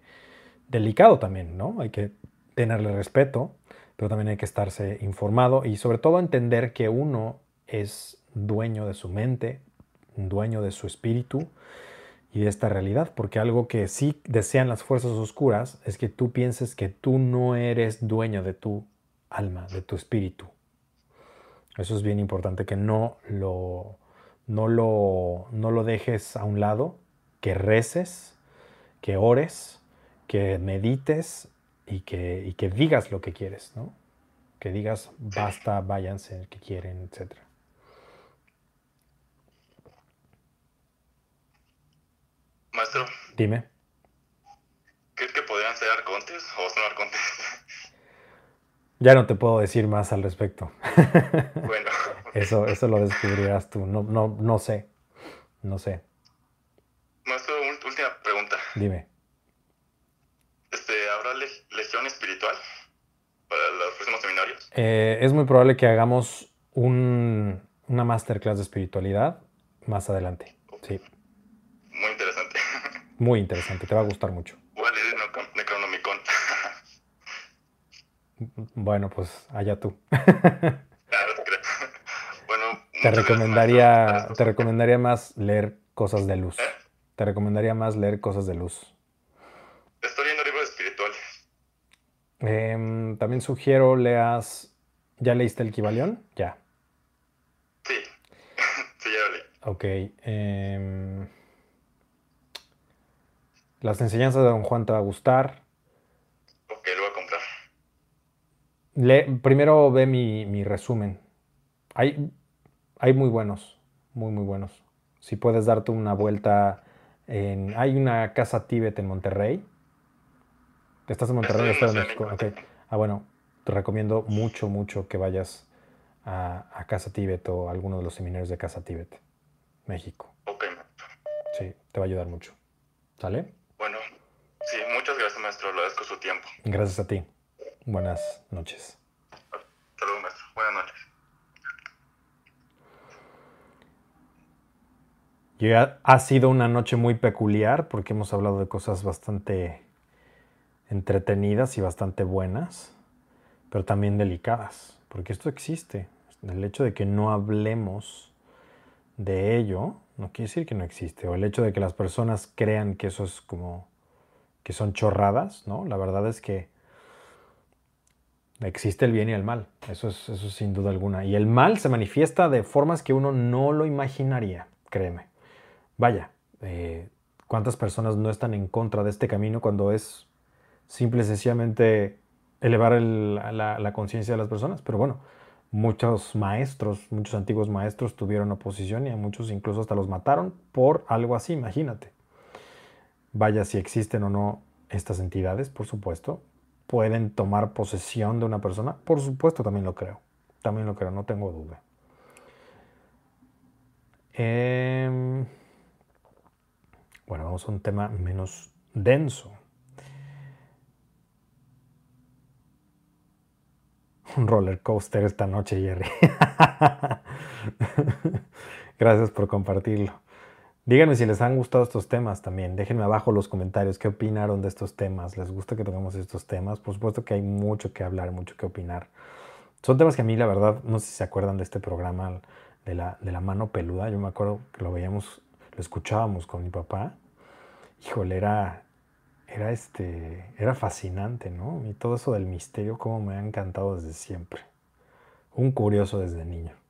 delicado también, ¿no? Hay que tenerle respeto, pero también hay que estarse informado y sobre todo entender que uno es dueño de su mente, dueño de su espíritu y de esta realidad, porque algo que sí desean las fuerzas oscuras es que tú pienses que tú no eres dueño de tu alma, de tu espíritu. Eso es bien importante, que no lo, no lo, no lo dejes a un lado, que reces, que ores, que medites y que, que digas lo que quieres, ¿no? que digas basta, váyanse, que quieren, etc. Maestro, Dime. ¿crees que podrían ser arcontes o son arcontes? Ya no te puedo decir más al respecto. bueno, Eso, eso lo descubrirás tú. No, no, no sé. No sé. maestro, última pregunta. Dime. Este, ¿Habrá le- legión espiritual para los próximos seminarios? Eh, es muy probable que hagamos un- una masterclass de espiritualidad más adelante. Sí. Muy interesante. Te va a gustar mucho. Voy a leer Necro- Necronomicon. Bueno, pues allá tú. Claro, te creo. Bueno, Te gracias, recomendaría, te recomendaría más leer cosas de luz. ¿Eh? Te recomendaría más leer cosas de luz. Estoy leyendo libros espirituales. Em, también sugiero leas. ¿Ya leíste el Kibalión? Ya. Sí. sí, ya lo leí. Ok. em, las enseñanzas de Don Juan te va a gustar. Ok, lo voy a comprar. Le- primero ve mi, mi resumen. Hay, hay muy buenos, muy, muy buenos. Si puedes darte una vuelta en... Hay una casa Tíbet en Monterrey. ¿Estás en Monterrey Estoy estás en México? Ciudad de Ok. Ah, bueno, te recomiendo mucho, mucho que vayas a, a Casa Tíbet o a alguno de los seminarios de Casa Tíbet, México. Ok. Sí, te va a ayudar mucho. ¿Sale? Bueno, sí, muchas gracias, maestro. Le agradezco su tiempo. Gracias a ti. Buenas noches. Hasta luego, maestro. Buenas noches. Ya ha sido una noche muy peculiar porque hemos hablado de cosas bastante entretenidas y bastante buenas, pero también delicadas, porque esto existe. El hecho de que no hablemos de ello no quiere decir que no existe, o el hecho de que las personas crean que eso es como que son chorradas, ¿no? La verdad es que existe el bien y el mal, eso es, eso es sin duda alguna. Y el mal se manifiesta de formas que uno no lo imaginaría, créeme. Vaya, eh, ¿cuántas personas no están en contra de este camino cuando es simple y sencillamente elevar el- la, la conciencia de las personas? Pero bueno, muchos maestros, muchos antiguos maestros tuvieron oposición y a muchos incluso hasta los mataron por algo así, imagínate. Vaya, si existen o no estas entidades, por supuesto, pueden tomar posesión de una persona, por supuesto también lo creo, también lo creo, no tengo duda. Em, bueno, vamos a un tema menos denso. Un roller coaster esta noche, Jerry. Gracias por compartirlo. Díganme si les han gustado estos temas también. Déjenme abajo los comentarios qué opinaron de estos temas. ¿Les gusta que toquemos estos temas? Por supuesto que hay mucho que hablar, mucho que opinar. Son temas que a mí, la verdad, no sé si se acuerdan de este programa de la, de la mano peluda. Yo me acuerdo que lo veíamos, lo escuchábamos con mi papá. Híjole, era, era, este, era fascinante, ¿no? Y todo eso del misterio, como me ha encantado desde siempre. Un curioso desde niño.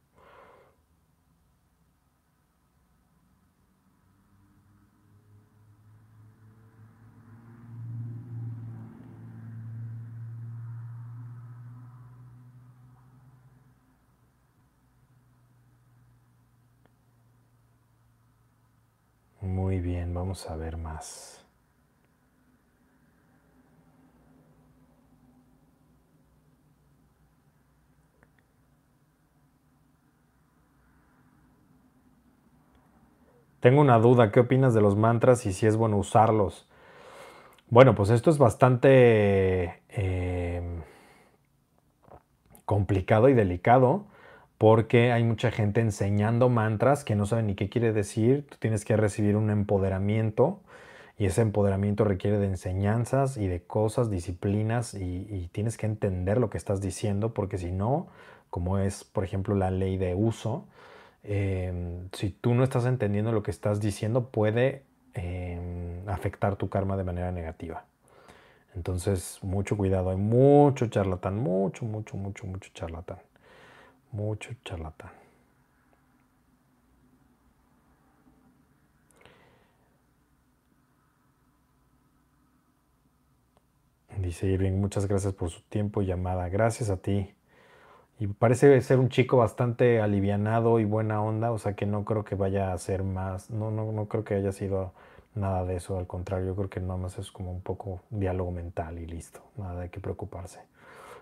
Muy bien, vamos a ver más. Tengo una duda, ¿qué opinas de los mantras y si es bueno usarlos? Bueno, pues esto es bastante eh, complicado y delicado porque hay mucha gente enseñando mantras que no saben ni qué quiere decir. Tú tienes que recibir un empoderamiento y ese empoderamiento requiere de enseñanzas y de cosas, disciplinas y, tienes que entender lo que estás diciendo porque si no, como es por ejemplo la ley de uso, eh, si tú no estás entendiendo lo que estás diciendo puede eh, afectar tu karma de manera negativa. Entonces, mucho cuidado, hay mucho charlatán, mucho, mucho, mucho, mucho charlatán. Mucho charlatán. Dice Irving, muchas gracias por su tiempo y llamada. Gracias a ti. Y parece ser un chico bastante alivianado y buena onda, o sea que no creo que vaya a ser más, no, no, no creo que haya sido nada de eso, al contrario, yo creo que nada más es como un poco diálogo mental y listo, nada de qué preocuparse.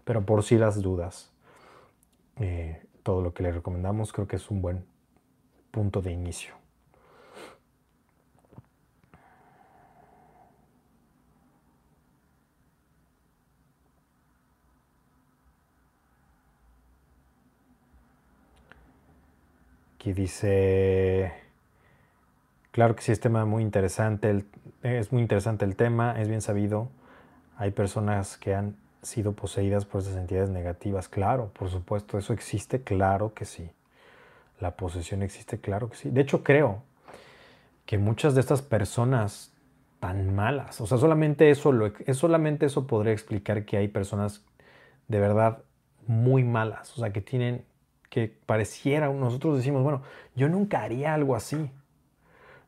Pero por si las dudas, eh, todo lo que le recomendamos creo que es un buen punto de inicio. Aquí dice, claro que sí, es tema muy interesante, es muy interesante el tema, es bien sabido. Hay personas que han sido poseídas por esas entidades negativas, claro, por supuesto, eso existe, claro que sí. La posesión existe, claro que sí. De hecho, creo que muchas de estas personas tan malas, o sea, solamente eso, lo, solamente eso podría explicar que hay personas de verdad muy malas, o sea, que tienen que pareciera, nosotros decimos, bueno, yo nunca haría algo así.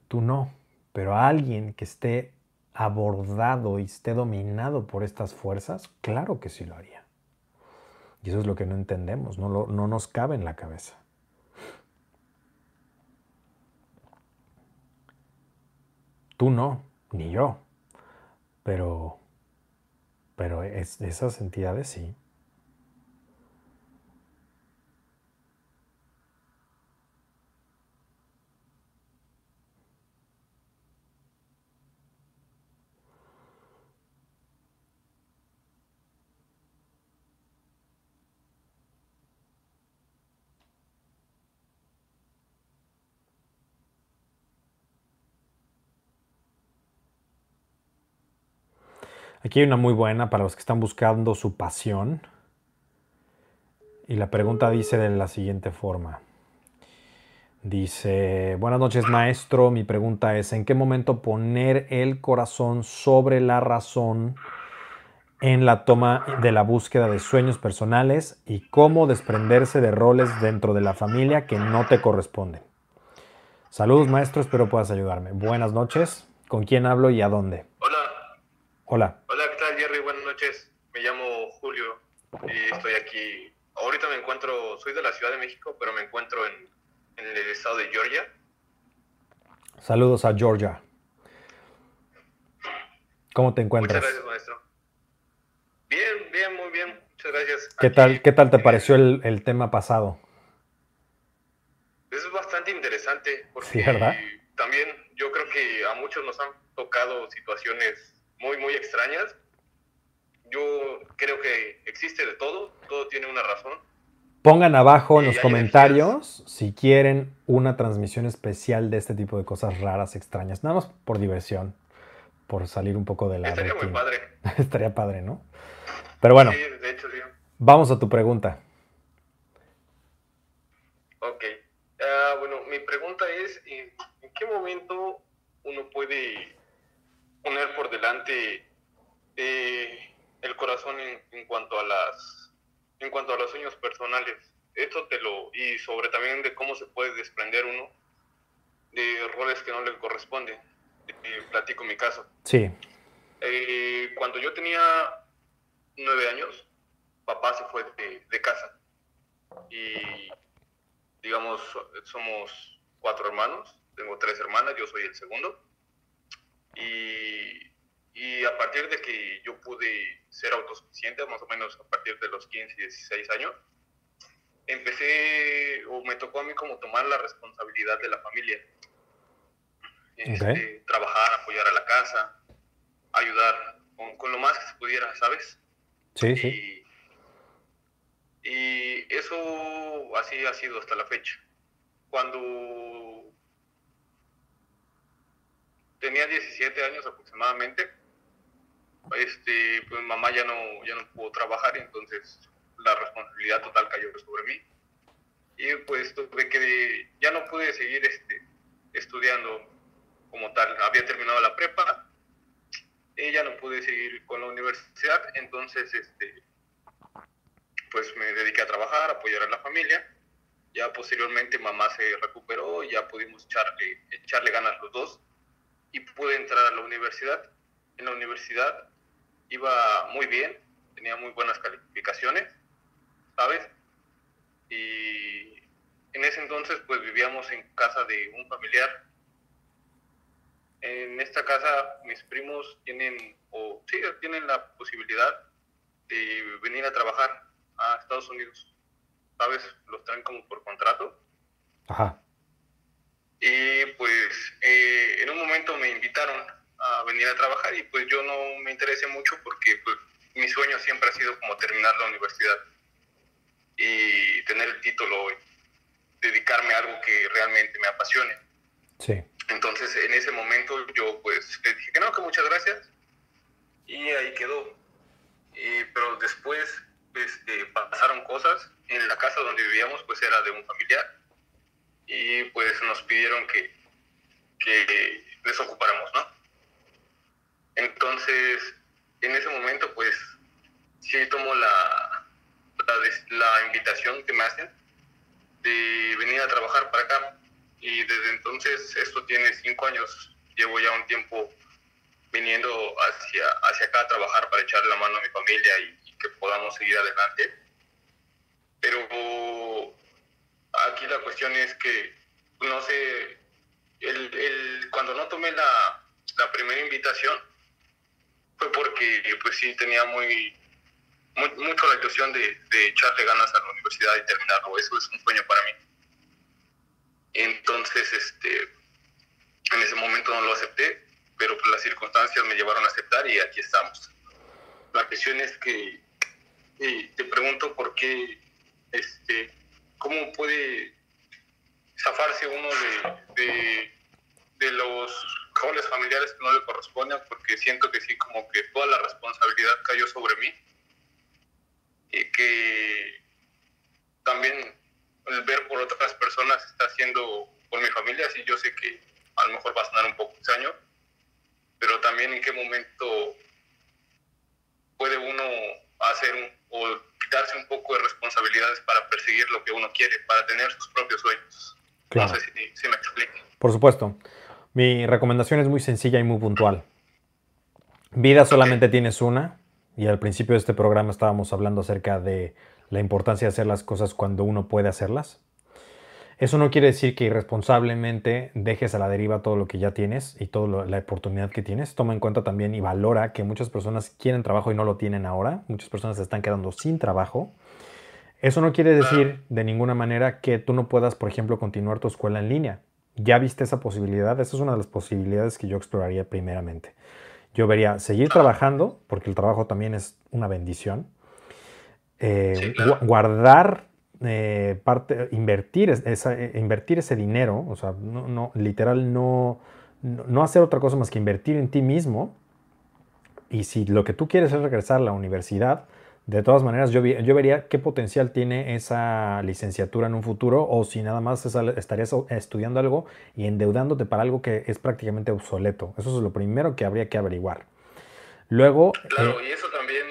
Tú no, pero alguien que esté abordado y esté dominado por estas fuerzas, claro que sí lo haría. Y eso es lo que no entendemos, no, no nos cabe en la cabeza. Tú no, ni yo, pero, pero es, esas entidades sí. Aquí hay una muy buena para los que están buscando su pasión. Y la pregunta dice de la siguiente forma. Dice, buenas noches maestro, mi pregunta es, ¿en qué momento poner el corazón sobre la razón en la toma de la búsqueda de sueños personales y cómo desprenderse de roles dentro de la familia que no te corresponden? Saludos maestro, espero puedas ayudarme. Buenas noches, ¿con quién hablo y a dónde? Hola. Hola. Hola, ¿qué tal Jerry? Buenas noches. Me llamo Julio y estoy aquí. Ahorita me encuentro, soy de la Ciudad de México, pero me encuentro en, en el estado de Georgia. Saludos a Georgia. ¿Cómo te encuentras? Muchas gracias, maestro. Bien, bien, muy bien. Muchas gracias. ¿Qué Aquí, tal, qué tal te eh, pareció el, el tema pasado? Es bastante interesante porque Sí, ¿verdad? también yo creo que a muchos nos han tocado situaciones muy, muy extrañas. Yo creo que existe de todo, todo tiene una razón. Pongan abajo en los comentarios si quieren una transmisión especial de este tipo de cosas raras, extrañas. Nada más por diversión, por salir un poco de la Estaría muy rutina. padre. Estaría padre, ¿no? Pero bueno, Sí, de hecho, sí. vamos a tu pregunta. Ok. Ah, bueno, mi pregunta es, ¿en, en qué momento uno puede poner por delante eh, el corazón en, en cuanto a las en cuanto a los sueños personales? Esto te lo y sobre también de cómo se puede desprender uno de roles que no le corresponden. Eh, platico mi caso. Sí, Eh, cuando yo tenía nueve años, papá se fue de, de casa. Y, digamos, somos cuatro hermanos. Tengo tres hermanas, yo soy el segundo. Y, y a partir de que yo pude ser autosuficiente, más o menos a partir de los 15 y 16 años, empecé, o me tocó a mí como tomar la responsabilidad de la familia. Este, Trabajar, apoyar a la casa, ayudar con, con lo más que se pudiera, ¿sabes? sí, sí. Y, y eso así ha sido hasta la fecha. Cuando tenía 17 años aproximadamente, este, pues mamá ya no, ya no pudo trabajar entonces la responsabilidad total cayó sobre mí. Y pues tuve que, ya no pude seguir este, estudiando como tal. Había terminado la prepa y ya no pude seguir con la universidad, entonces este, pues me dediqué a trabajar, a apoyar a la familia. Ya posteriormente mamá se recuperó, ya pudimos echarle, echarle ganas los dos y pude entrar a la universidad. En la universidad iba muy bien, tenía muy buenas calificaciones, ¿sabes? y en ese entonces pues vivíamos en casa de un familiar. En esta casa mis primos tienen, o sí, tienen la posibilidad de venir a trabajar a Estados Unidos. ¿Sabes? Los traen como por contrato. Ajá. Y pues eh, en un momento me invitaron a venir a trabajar y pues yo no me interesé mucho porque pues mi sueño siempre ha sido como terminar la universidad y tener el título y dedicarme a algo que realmente me apasione. Sí. Entonces en ese momento yo pues le dije que no, que muchas gracias y ahí quedó. Y, pero después este, pasaron cosas. En la casa donde vivíamos pues era de un familiar y pues nos pidieron que, que les ocupáramos, ¿no? Entonces, en ese momento, pues, sí tomo la, la, la, invitación que me hacen de venir a trabajar para acá. Y desde entonces, esto tiene cinco años, llevo ya un tiempo viniendo hacia, hacia acá a trabajar para echarle la mano a mi familia y, y que podamos seguir adelante. Pero aquí la cuestión es que, no sé, el, el, cuando no tomé la, la, primera invitación fue porque, pues sí, tenía muy, muy mucho la ilusión de, de, echarle ganas a la universidad y terminarlo. Eso es un sueño para mí. Entonces, este, en ese momento no lo acepté, pero pues, las circunstancias me llevaron a aceptar y aquí estamos. La cuestión es que te pregunto por qué este, cómo puede zafarse uno de, de, de los roles familiares que no le corresponden, porque siento que sí, como que toda la responsabilidad cayó sobre mí y que también el ver por otras personas está haciendo por mi familia, sí yo sé que a lo mejor va a sonar un poco extraño, pero también en qué momento puede uno hacer un, o quitarse un poco de responsabilidades para perseguir lo que uno quiere, para tener sus propios sueños. Claro. No sé si, si me explico. Por supuesto. Mi recomendación es muy sencilla y muy puntual. Vida solamente tienes una, y al principio de este programa estábamos hablando acerca de la importancia de hacer las cosas cuando uno puede hacerlas. Eso no quiere decir que irresponsablemente dejes a la deriva todo lo que ya tienes y toda la oportunidad que tienes. Toma en cuenta también y valora que muchas personas quieren trabajo y no lo tienen ahora. Muchas personas se están quedando sin trabajo. Eso no quiere decir de ninguna manera que tú no puedas, por ejemplo, continuar tu escuela en línea. ¿Ya viste esa posibilidad? Esa es una de las posibilidades que yo exploraría primeramente. Yo vería seguir trabajando, porque el trabajo también es una bendición. Eh, sí, claro. Guardar eh, parte, invertir, esa, eh, invertir ese dinero, o sea, no, no, literal no, no, no, hacer otra cosa más que invertir en ti mismo. Y si lo que tú quieres es regresar a la universidad, de todas maneras yo, yo vería qué potencial tiene esa licenciatura en un futuro o si nada más estarías estudiando algo y endeudándote para algo que es prácticamente obsoleto. Eso es lo primero que habría que averiguar. Luego... Claro, eh, y eso también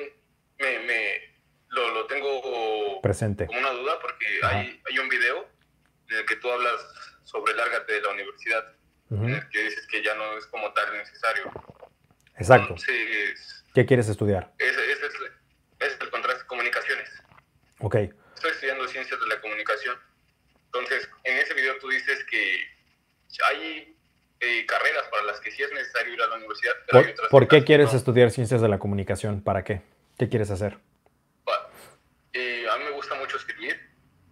me, me lo, lo, tengo presente. como una duda porque hay, hay, un video en el que tú hablas sobre lárgate de la universidad, uh -huh. en el que dices que ya no es como tal necesario. Exacto. Entonces, ¿Qué quieres estudiar? Ese, ese es, es el contraste de comunicaciones. Ok. Estoy estudiando ciencias de la comunicación. Entonces, en ese video tú dices que hay eh, carreras para las que sí es necesario ir a la universidad. Pero ¿Por, hay otras ¿por qué no. quieres estudiar ciencias de la comunicación? ¿Para qué? ¿Qué quieres hacer? Eh, a mí me gusta mucho escribir.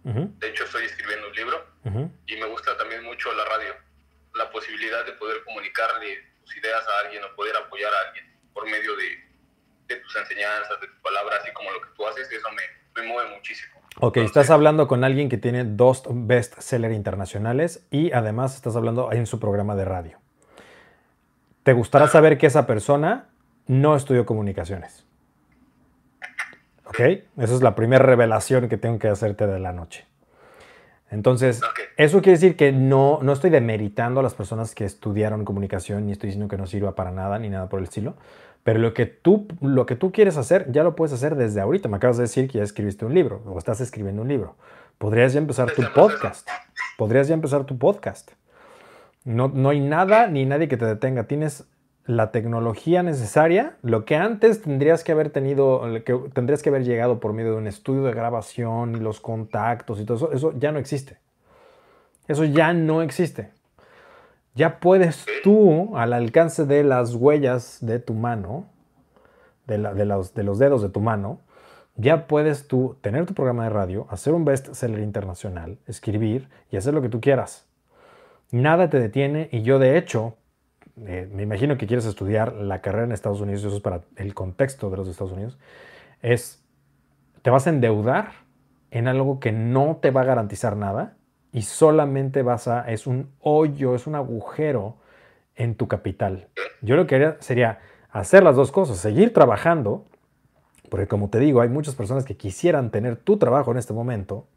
Uh -huh. De hecho, estoy escribiendo un libro. Uh -huh. Y me gusta también mucho la radio. La posibilidad de poder comunicarle tus ideas a alguien o poder apoyar a alguien por medio de, de tus enseñanzas, de tus palabras, así como lo que tú haces, eso me, me mueve muchísimo. Ok, Entonces, estás hablando con alguien que tiene dos bestsellers internacionales y además estás hablando en su programa de radio. Te gustará ah. saber que esa persona no estudió comunicaciones. ¿Ok? Esa es la primera revelación que tengo que hacerte de la noche. Entonces, okay. eso quiere decir que no, no estoy demeritando a las personas que estudiaron comunicación, ni estoy diciendo que no sirva para nada, ni nada por el estilo. Pero lo que, tú, lo que tú quieres hacer, ya lo puedes hacer desde ahorita. Me acabas de decir que ya escribiste un libro, o estás escribiendo un libro. Podrías ya empezar tu podcast. Podrías ya empezar tu podcast. No, no hay nada ni nadie que te detenga. Tienes la tecnología necesaria, lo que antes tendrías que haber tenido, que tendrías que haber llegado por medio de un estudio de grabación y los contactos y todo eso, eso ya no existe. Eso ya no existe. Ya puedes tú, al alcance de las huellas de tu mano, de, los, de los dedos de tu mano, ya puedes tú tener tu programa de radio, hacer un bestseller internacional, escribir y hacer lo que tú quieras. Nada te detiene y yo de hecho eh, me imagino que quieres estudiar la carrera en Estados Unidos, eso es para el contexto de los Estados Unidos, es, te vas a endeudar en algo que no te va a garantizar nada y solamente vas a, es un hoyo, es un agujero en tu capital. Yo lo que haría sería hacer las dos cosas, seguir trabajando, porque como te digo, hay muchas personas que quisieran tener tu trabajo en este momento,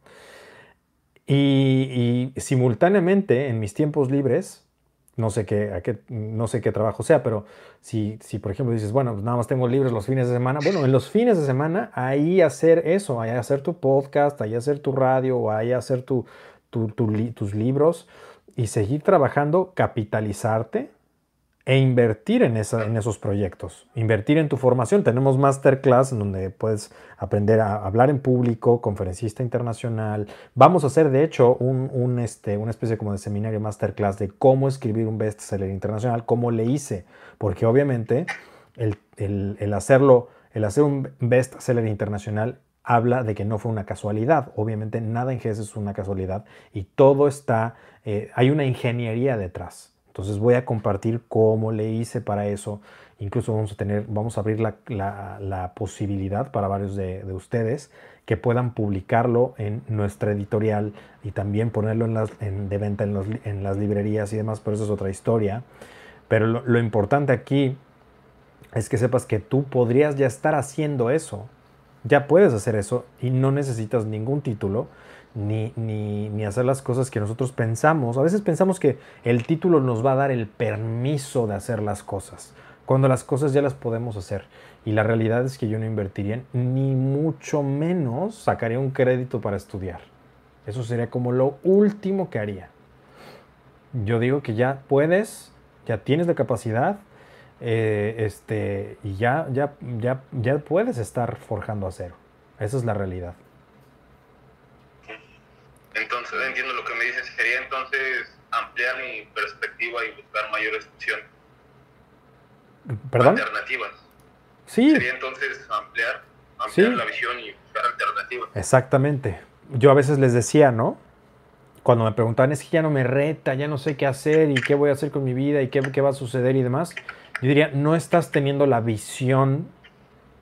y, simultáneamente en mis tiempos libres no sé qué, no sé qué trabajo sea, pero si, si por ejemplo dices, bueno, pues nada más tengo libres los fines de semana, bueno, en los fines de semana ahí hacer eso, ahí hacer tu podcast, ahí hacer tu radio, ahí hacer tu, tus libros y seguir trabajando, capitalizarte e invertir en, esa, en esos proyectos, invertir en tu formación. Tenemos masterclass en donde puedes aprender a hablar en público, conferencista internacional. Vamos a hacer, de hecho, un, este, una especie como de seminario masterclass de cómo escribir un bestseller internacional, cómo le hice, porque obviamente el, hacerlo, el hacer un bestseller internacional habla de que no fue una casualidad. Obviamente nada en GES es una casualidad y todo está, eh, hay una ingeniería detrás. Entonces voy a compartir cómo le hice para eso. Incluso vamos a tener, vamos a abrir la, posibilidad para varios de, ustedes que puedan publicarlo en nuestra editorial y también ponerlo en las, de venta en, las librerías y demás, pero eso es otra historia. Pero lo importante aquí es que sepas que tú podrías ya estar haciendo eso. Ya puedes hacer eso y no necesitas ningún título ni, ni, hacer las cosas que nosotros pensamos. A veces pensamos que el título nos va a dar el permiso de hacer las cosas, cuando las cosas ya las podemos hacer. Y la realidad es que yo no invertiría, ni mucho menos sacaría un crédito para estudiar. Eso sería como lo último que haría. Yo digo que ya puedes, ya tienes la capacidad, eh, este, y ya, ya, ya, ya puedes estar forjando acero. Esa es la realidad. Entonces, entiendo lo que me dices, sería entonces ampliar mi perspectiva y buscar mayores opciones. ¿Perdón? Alternativas. Sí. Sería entonces ampliar, ampliar la visión y buscar alternativas. Exactamente. Yo a veces les decía, ¿no? Cuando me preguntaban, es que ya no me reta, ya no sé qué hacer y qué voy a hacer con mi vida y qué, qué va a suceder y demás. Yo diría, no estás teniendo la visión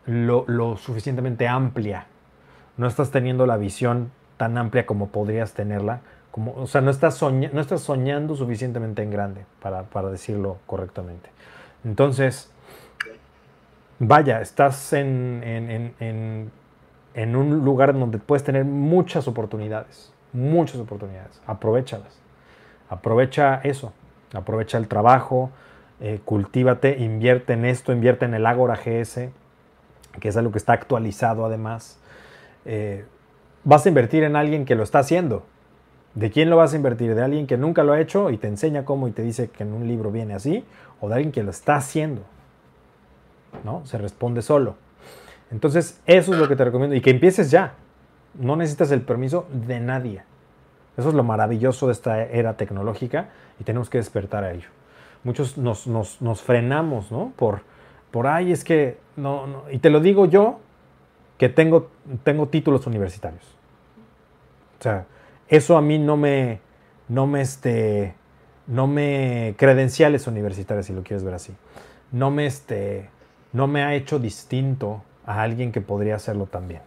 lo, suficientemente amplia. No estás teniendo la visión tan amplia como podrías tenerla. Como, o sea, no estás, no estás soñando suficientemente en grande, para, decirlo correctamente. Entonces, vaya, estás en, en, un lugar donde puedes tener muchas oportunidades, muchas oportunidades. Aprovechalas. Aprovecha eso. Aprovecha el trabajo, eh, cultívate, invierte en esto, invierte en el Agora GS, que es algo que está actualizado además. Eh, vas a invertir en alguien que lo está haciendo. ¿De quién lo vas a invertir? ¿De alguien que nunca lo ha hecho y te enseña cómo y te dice que en un libro viene así? ¿O de alguien que lo está haciendo? ¿No? Se responde solo. Entonces, eso es lo que te recomiendo. Y que empieces ya. No necesitas el permiso de nadie. Eso es lo maravilloso de esta era tecnológica y tenemos que despertar a ello. Muchos nos, frenamos, ¿no? Por, por, ay, es que, no, no. Y te lo digo yo, que tengo, tengo títulos universitarios. O sea, eso a mí no me, no me, este, no me credenciales universitarias, si lo quieres ver así. No me, este, no me ha hecho distinto a alguien que podría hacerlo también.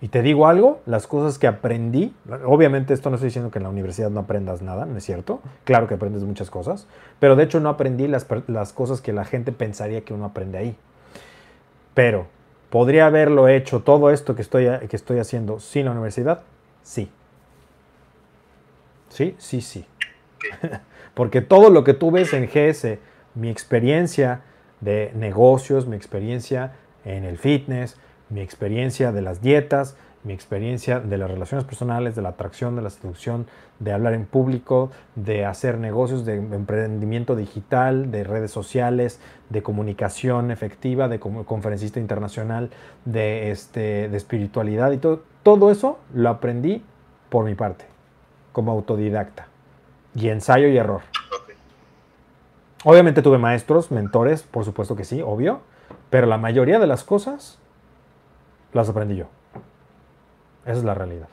Y te digo algo, las cosas que aprendí, obviamente esto no estoy diciendo que en la universidad no aprendas nada, ¿no es cierto? Claro que aprendes muchas cosas, pero de hecho no aprendí las, cosas que la gente pensaría que uno aprende ahí. Pero ¿Podría haberlo hecho todo esto que estoy, que estoy haciendo sin la universidad? Sí. Sí, sí, sí. Porque todo lo que tú ves en GS, mi experiencia de negocios, mi experiencia en el fitness, mi experiencia de las dietas, mi experiencia de las relaciones personales, de la atracción, de la seducción, de hablar en público, de hacer negocios, de emprendimiento digital, de redes sociales, de comunicación efectiva, de conferencista internacional, de, este, de espiritualidad y todo. Todo eso lo aprendí por mi parte, como autodidacta. Y ensayo y error. Obviamente tuve maestros, mentores, por supuesto que sí, obvio, pero la mayoría de las cosas las aprendí yo. Esa es la realidad.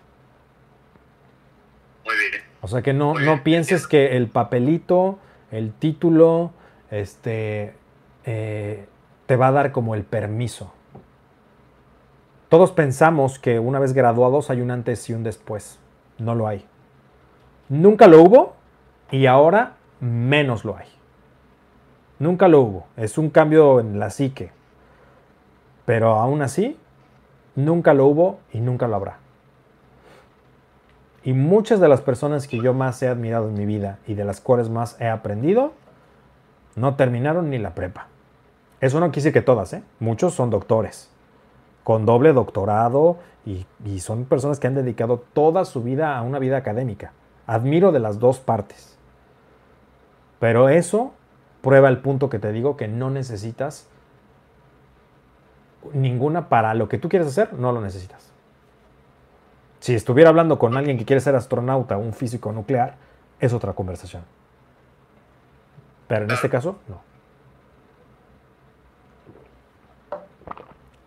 Muy bien. O sea que no, no pienses que el papelito, el título, este, eh, te va a dar como el permiso. Todos pensamos que una vez graduados hay un antes y un después. No lo hay. Nunca lo hubo y ahora menos lo hay. Nunca lo hubo. Es un cambio en la psique. Pero aún así, nunca lo hubo y nunca lo habrá. Y muchas de las personas que yo más he admirado en mi vida y de las cuales más he aprendido, no terminaron ni la prepa. Eso no quise que todas, ¿eh? Muchos son doctores, con doble doctorado y, y son personas que han dedicado toda su vida a una vida académica. Admiro de las dos partes. Pero eso prueba el punto que te digo que no necesitas ninguna para lo que tú quieres hacer, no lo necesitas. Si estuviera hablando con alguien que quiere ser astronauta, un físico nuclear, es otra conversación. Pero en este caso, no.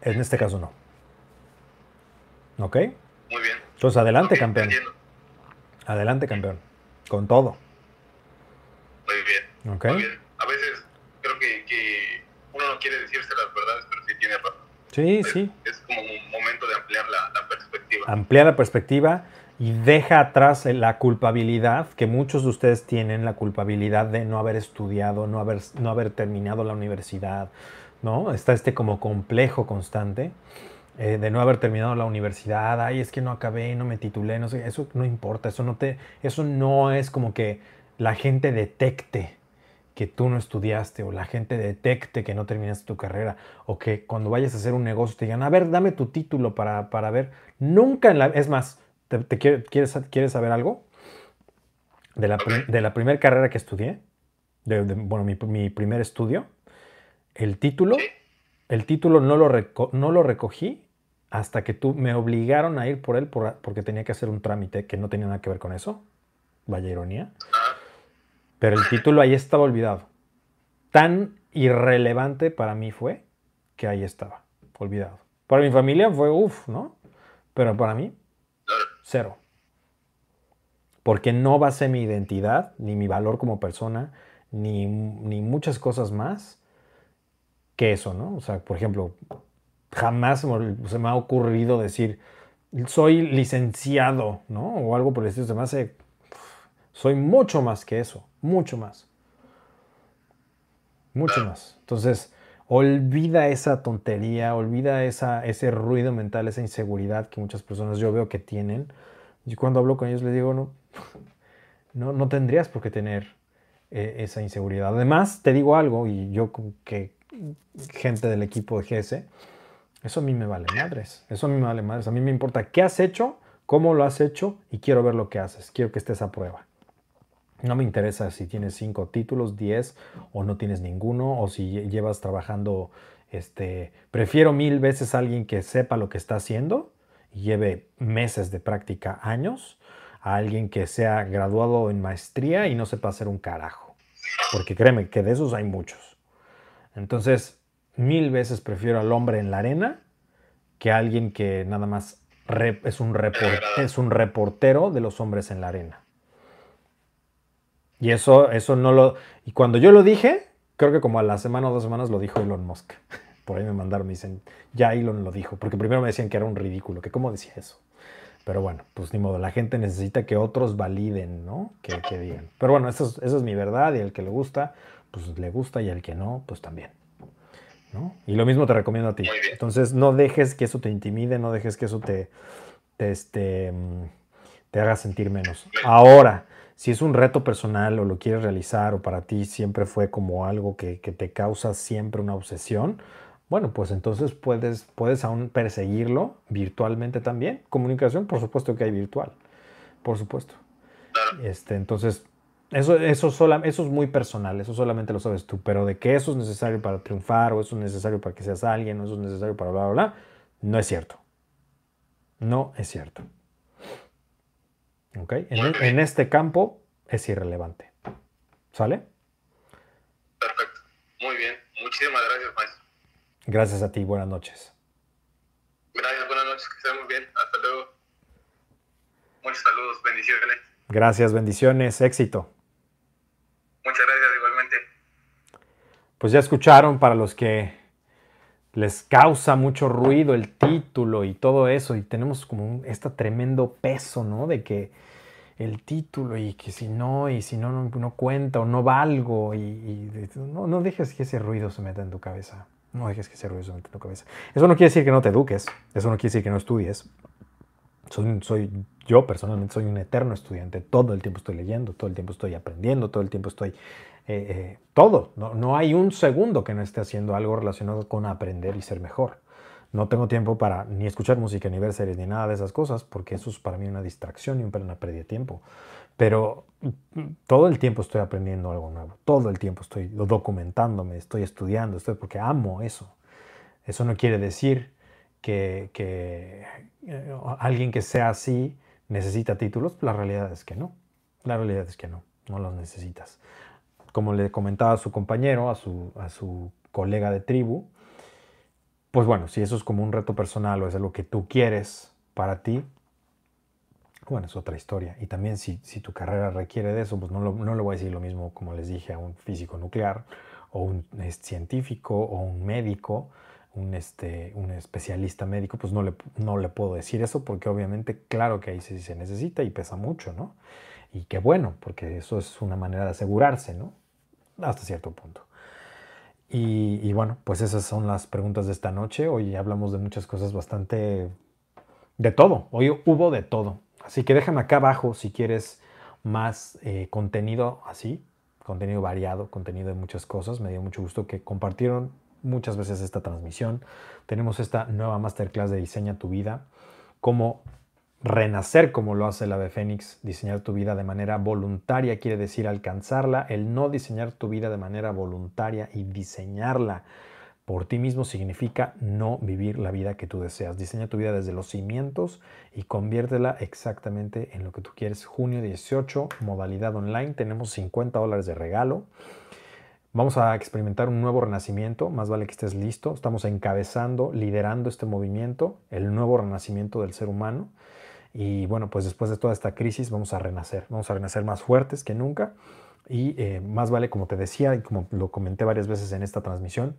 En este caso, no. ¿Ok? Muy bien. Entonces, adelante, campeón. Adelante, campeón. Con todo. Muy bien. ¿Ok? Muy bien. A veces creo que, que, uno no quiere decirse las verdades, pero sí tiene razón. Sí, es, sí. Es como un momento de ampliar la, la perspectiva amplía la perspectiva y deja atrás la culpabilidad que muchos de ustedes tienen, la culpabilidad de no haber estudiado, no haber, no haber terminado la universidad, ¿no? Está este como complejo constante eh, de no haber terminado la universidad, ay, es que no acabé, no me titulé, no sé, eso no importa, eso no, te, eso no es como que la gente detecte que tú no estudiaste o la gente detecte que no terminaste tu carrera o que cuando vayas a hacer un negocio te digan, a ver, dame tu título para, para ver. Nunca en la... Es más, ¿te, quieres, ¿quieres saber algo? De la, de la primera carrera que estudié, de, bueno, mi, mi, primer estudio, el título, el título no lo, no lo recogí hasta que tú me obligaron a ir por él porque tenía que hacer un trámite que no tenía nada que ver con eso. Vaya ironía. Pero el título ahí estaba olvidado. Tan irrelevante para mí fue que ahí estaba, olvidado. Para mi familia fue uff, ¿no? Pero para mí, cero. Porque no basé mi identidad, ni mi valor como persona, ni, ni muchas cosas más que eso, ¿no? O sea, por ejemplo, jamás se me ha ocurrido decir, soy licenciado, ¿no? O algo por el estilo. Se me hace, soy mucho más que eso mucho más. Mucho más. Entonces, olvida esa tontería, olvida esa, ese ruido mental, esa inseguridad que muchas personas yo veo que tienen. Y cuando hablo con ellos les digo, no, no, no tendrías por qué tener eh, esa inseguridad. Además, te digo algo, y yo que gente del equipo de GS, eso a mí me vale madres. Eso a mí me vale madres. A mí me importa qué has hecho, cómo lo has hecho y quiero ver lo que haces. Quiero que estés a prueba. No me interesa si tienes cinco títulos, diez o no tienes ninguno, o si llevas trabajando, este, prefiero mil veces a alguien que sepa lo que está haciendo y lleve meses de práctica, años, a alguien que sea graduado en maestría y no sepa hacer un carajo. Porque créeme que de esos hay muchos. Entonces, mil veces prefiero al hombre en la arena que a alguien que nada más es un, es un reportero de los hombres en la arena. Y eso, eso no lo. Y cuando yo lo dije, creo que como a la semana o dos semanas lo dijo Elon Musk. Por ahí me mandaron, me dicen, ya Elon lo dijo. Porque primero me decían que era un ridículo, que cómo decía eso. Pero bueno, pues ni modo, la gente necesita que otros validen, ¿no? Que, que digan. Pero bueno, eso es, es mi verdad y el que le gusta, pues le gusta y el que no, pues también. ¿no? Y lo mismo te recomiendo a ti. Entonces, no dejes que eso te intimide, no dejes que eso te, te, este, mm, te haga sentir menos. Ahora, si es un reto personal o lo quieres realizar o para ti siempre fue como algo que, te causa siempre una obsesión, bueno, pues entonces puedes, puedes aún perseguirlo virtualmente también. Comunicación, por supuesto que hay virtual, por supuesto. Este, entonces, eso, eso, eso es muy personal, eso solamente lo sabes tú, pero de que eso es necesario para triunfar o eso es necesario para que seas alguien o eso es necesario para bla, bla, bla, no es cierto. No es cierto. ¿Ok? En, en este campo es irrelevante. ¿Sale? Perfecto. Muy bien. Muchísimas gracias, maestro. Gracias a ti. Buenas noches. Gracias, buenas noches. Que estén muy bien. Hasta luego. Muchos saludos. Bendiciones. Gracias, bendiciones. Éxito. Muchas gracias, igualmente. Pues ya escucharon para los que les causa mucho ruido el título y todo eso y tenemos como este tremendo peso, ¿no? De que el título y que si no, y si no, no, cuenta o no valgo y, y no, no dejes que ese ruido se meta en tu cabeza. No dejes que ese ruido se meta en tu cabeza. Eso no quiere decir que no te eduques, eso no quiere decir que no estudies. Soy, soy, yo personalmente soy un eterno estudiante, todo el tiempo estoy leyendo, todo el tiempo estoy aprendiendo, todo el tiempo estoy... Eh, eh, todo, no, no hay un segundo que no esté haciendo algo relacionado con aprender y ser mejor. No tengo tiempo para ni escuchar música, ni ver series, ni nada de esas cosas, porque eso es para mí una distracción y una pérdida de tiempo. Pero todo el tiempo estoy aprendiendo algo nuevo, todo el tiempo estoy documentándome, estoy estudiando, estoy porque amo eso. Eso no quiere decir que, eh, alguien que sea así necesita títulos, la realidad es que no. La realidad es que no, no los necesitas. Como le comentaba a su compañero, a su colega de tribu, pues bueno, si eso es como un reto personal o es algo que tú quieres para ti, bueno, es otra historia. Y también si, si tu carrera requiere de eso, pues no, no le voy a decir lo mismo como les dije a un físico nuclear o un científico o un médico, un, este, un especialista médico, pues no le, no le puedo decir eso porque obviamente claro que ahí sí se necesita y pesa mucho, ¿no? Y qué bueno, porque eso es una manera de asegurarse, ¿no? Hasta cierto punto. Y, bueno, pues esas son las preguntas de esta noche. Hoy hablamos de muchas cosas bastante... de todo. Hoy hubo de todo. Así que déjame acá abajo si quieres más eh, contenido así, contenido variado, contenido de muchas cosas. Me dio mucho gusto que compartieron muchas veces esta transmisión. Tenemos esta nueva masterclass de Diseña tu vida, cómo Renacer como lo hace el ave fénix, diseñar tu vida de manera voluntaria quiere decir alcanzarla. El no diseñar tu vida de manera voluntaria y diseñarla por ti mismo significa no vivir la vida que tú deseas. Diseña tu vida desde los cimientos y conviértela exactamente en lo que tú quieres. Junio 18, modalidad online. Tenemos 50 dólares de regalo. Vamos a experimentar un nuevo renacimiento, más vale que estés listo. Estamos encabezando, liderando este movimiento, el nuevo renacimiento del ser humano. Y bueno, pues después de toda esta crisis vamos a renacer, vamos a renacer más fuertes que nunca. Y eh, más vale, como te decía y como lo comenté varias veces en esta transmisión,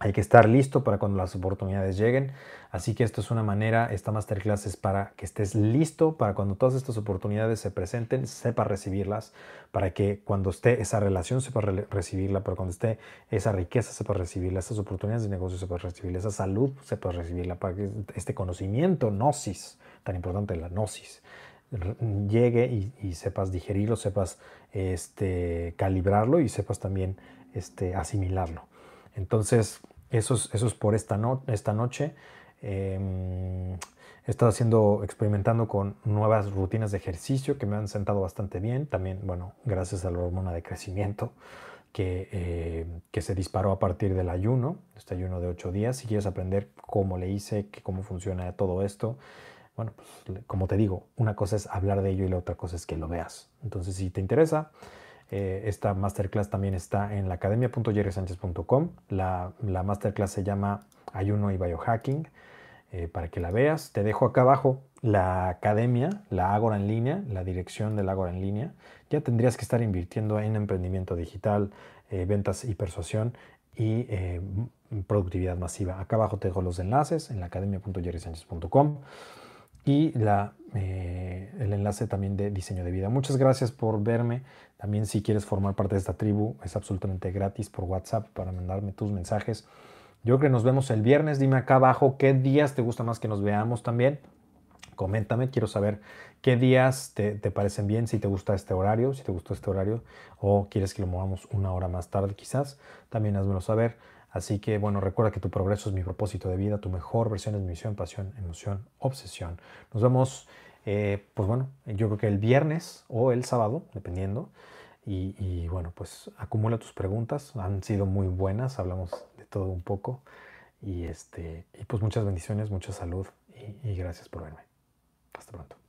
hay que estar listo para cuando las oportunidades lleguen. Así que esto es una manera, esta masterclass es para que estés listo para cuando todas estas oportunidades se presenten, sepas recibirlas, para que cuando esté esa relación sepas recibirla, para cuando esté esa riqueza sepas recibirla, estas oportunidades de negocio sepas recibirla, esa salud sepas recibirla, para que este conocimiento, gnosis, tan importante la gnosis, llegue y, sepas digerirlo, sepas este, calibrarlo y sepas también este, asimilarlo. Entonces, eso es, por esta, esta noche. Em, he estado haciendo, experimentando con nuevas rutinas de ejercicio que me han sentado bastante bien. También, bueno, gracias a la hormona de crecimiento que, eh, que se disparó a partir del ayuno, este ayuno de 8 días. Si quieres aprender cómo le hice, cómo funciona todo esto, bueno, pues como te digo, una cosa es hablar de ello y la otra cosa es que lo veas. Entonces, si te interesa, eh, esta masterclass también está en la academia.jerrysanchez.com. La, la, masterclass se llama Ayuno y Biohacking. Eh, para que la veas, te dejo acá abajo la academia, la Ágora en línea, la dirección del Ágora en línea. Ya tendrías que estar invirtiendo en emprendimiento digital, eh, ventas y persuasión y productividad masiva. Acá abajo te dejo los enlaces en la academia.jerrysanchez.com y la, el enlace también de diseño de vida. Muchas gracias por verme. También si quieres formar parte de esta tribu, es absolutamente gratis por WhatsApp para mandarme tus mensajes. Yo creo que nos vemos el viernes. Dime acá abajo qué días te gusta más que nos veamos también. Coméntame, quiero saber qué días te, parecen bien, si te gusta este horario, si te gustó este horario o quieres que lo movamos una hora más tarde quizás. También házmelo saber. Así que bueno, recuerda que tu progreso es mi propósito de vida, tu mejor versión es mi misión, pasión, emoción, obsesión. Nos vemos, eh, pues bueno, yo creo que el viernes o el sábado, dependiendo. Y, bueno, pues acumula tus preguntas, han sido muy buenas, hablamos de todo un poco. Y, este, y pues muchas bendiciones, mucha salud y gracias por verme. Hasta pronto.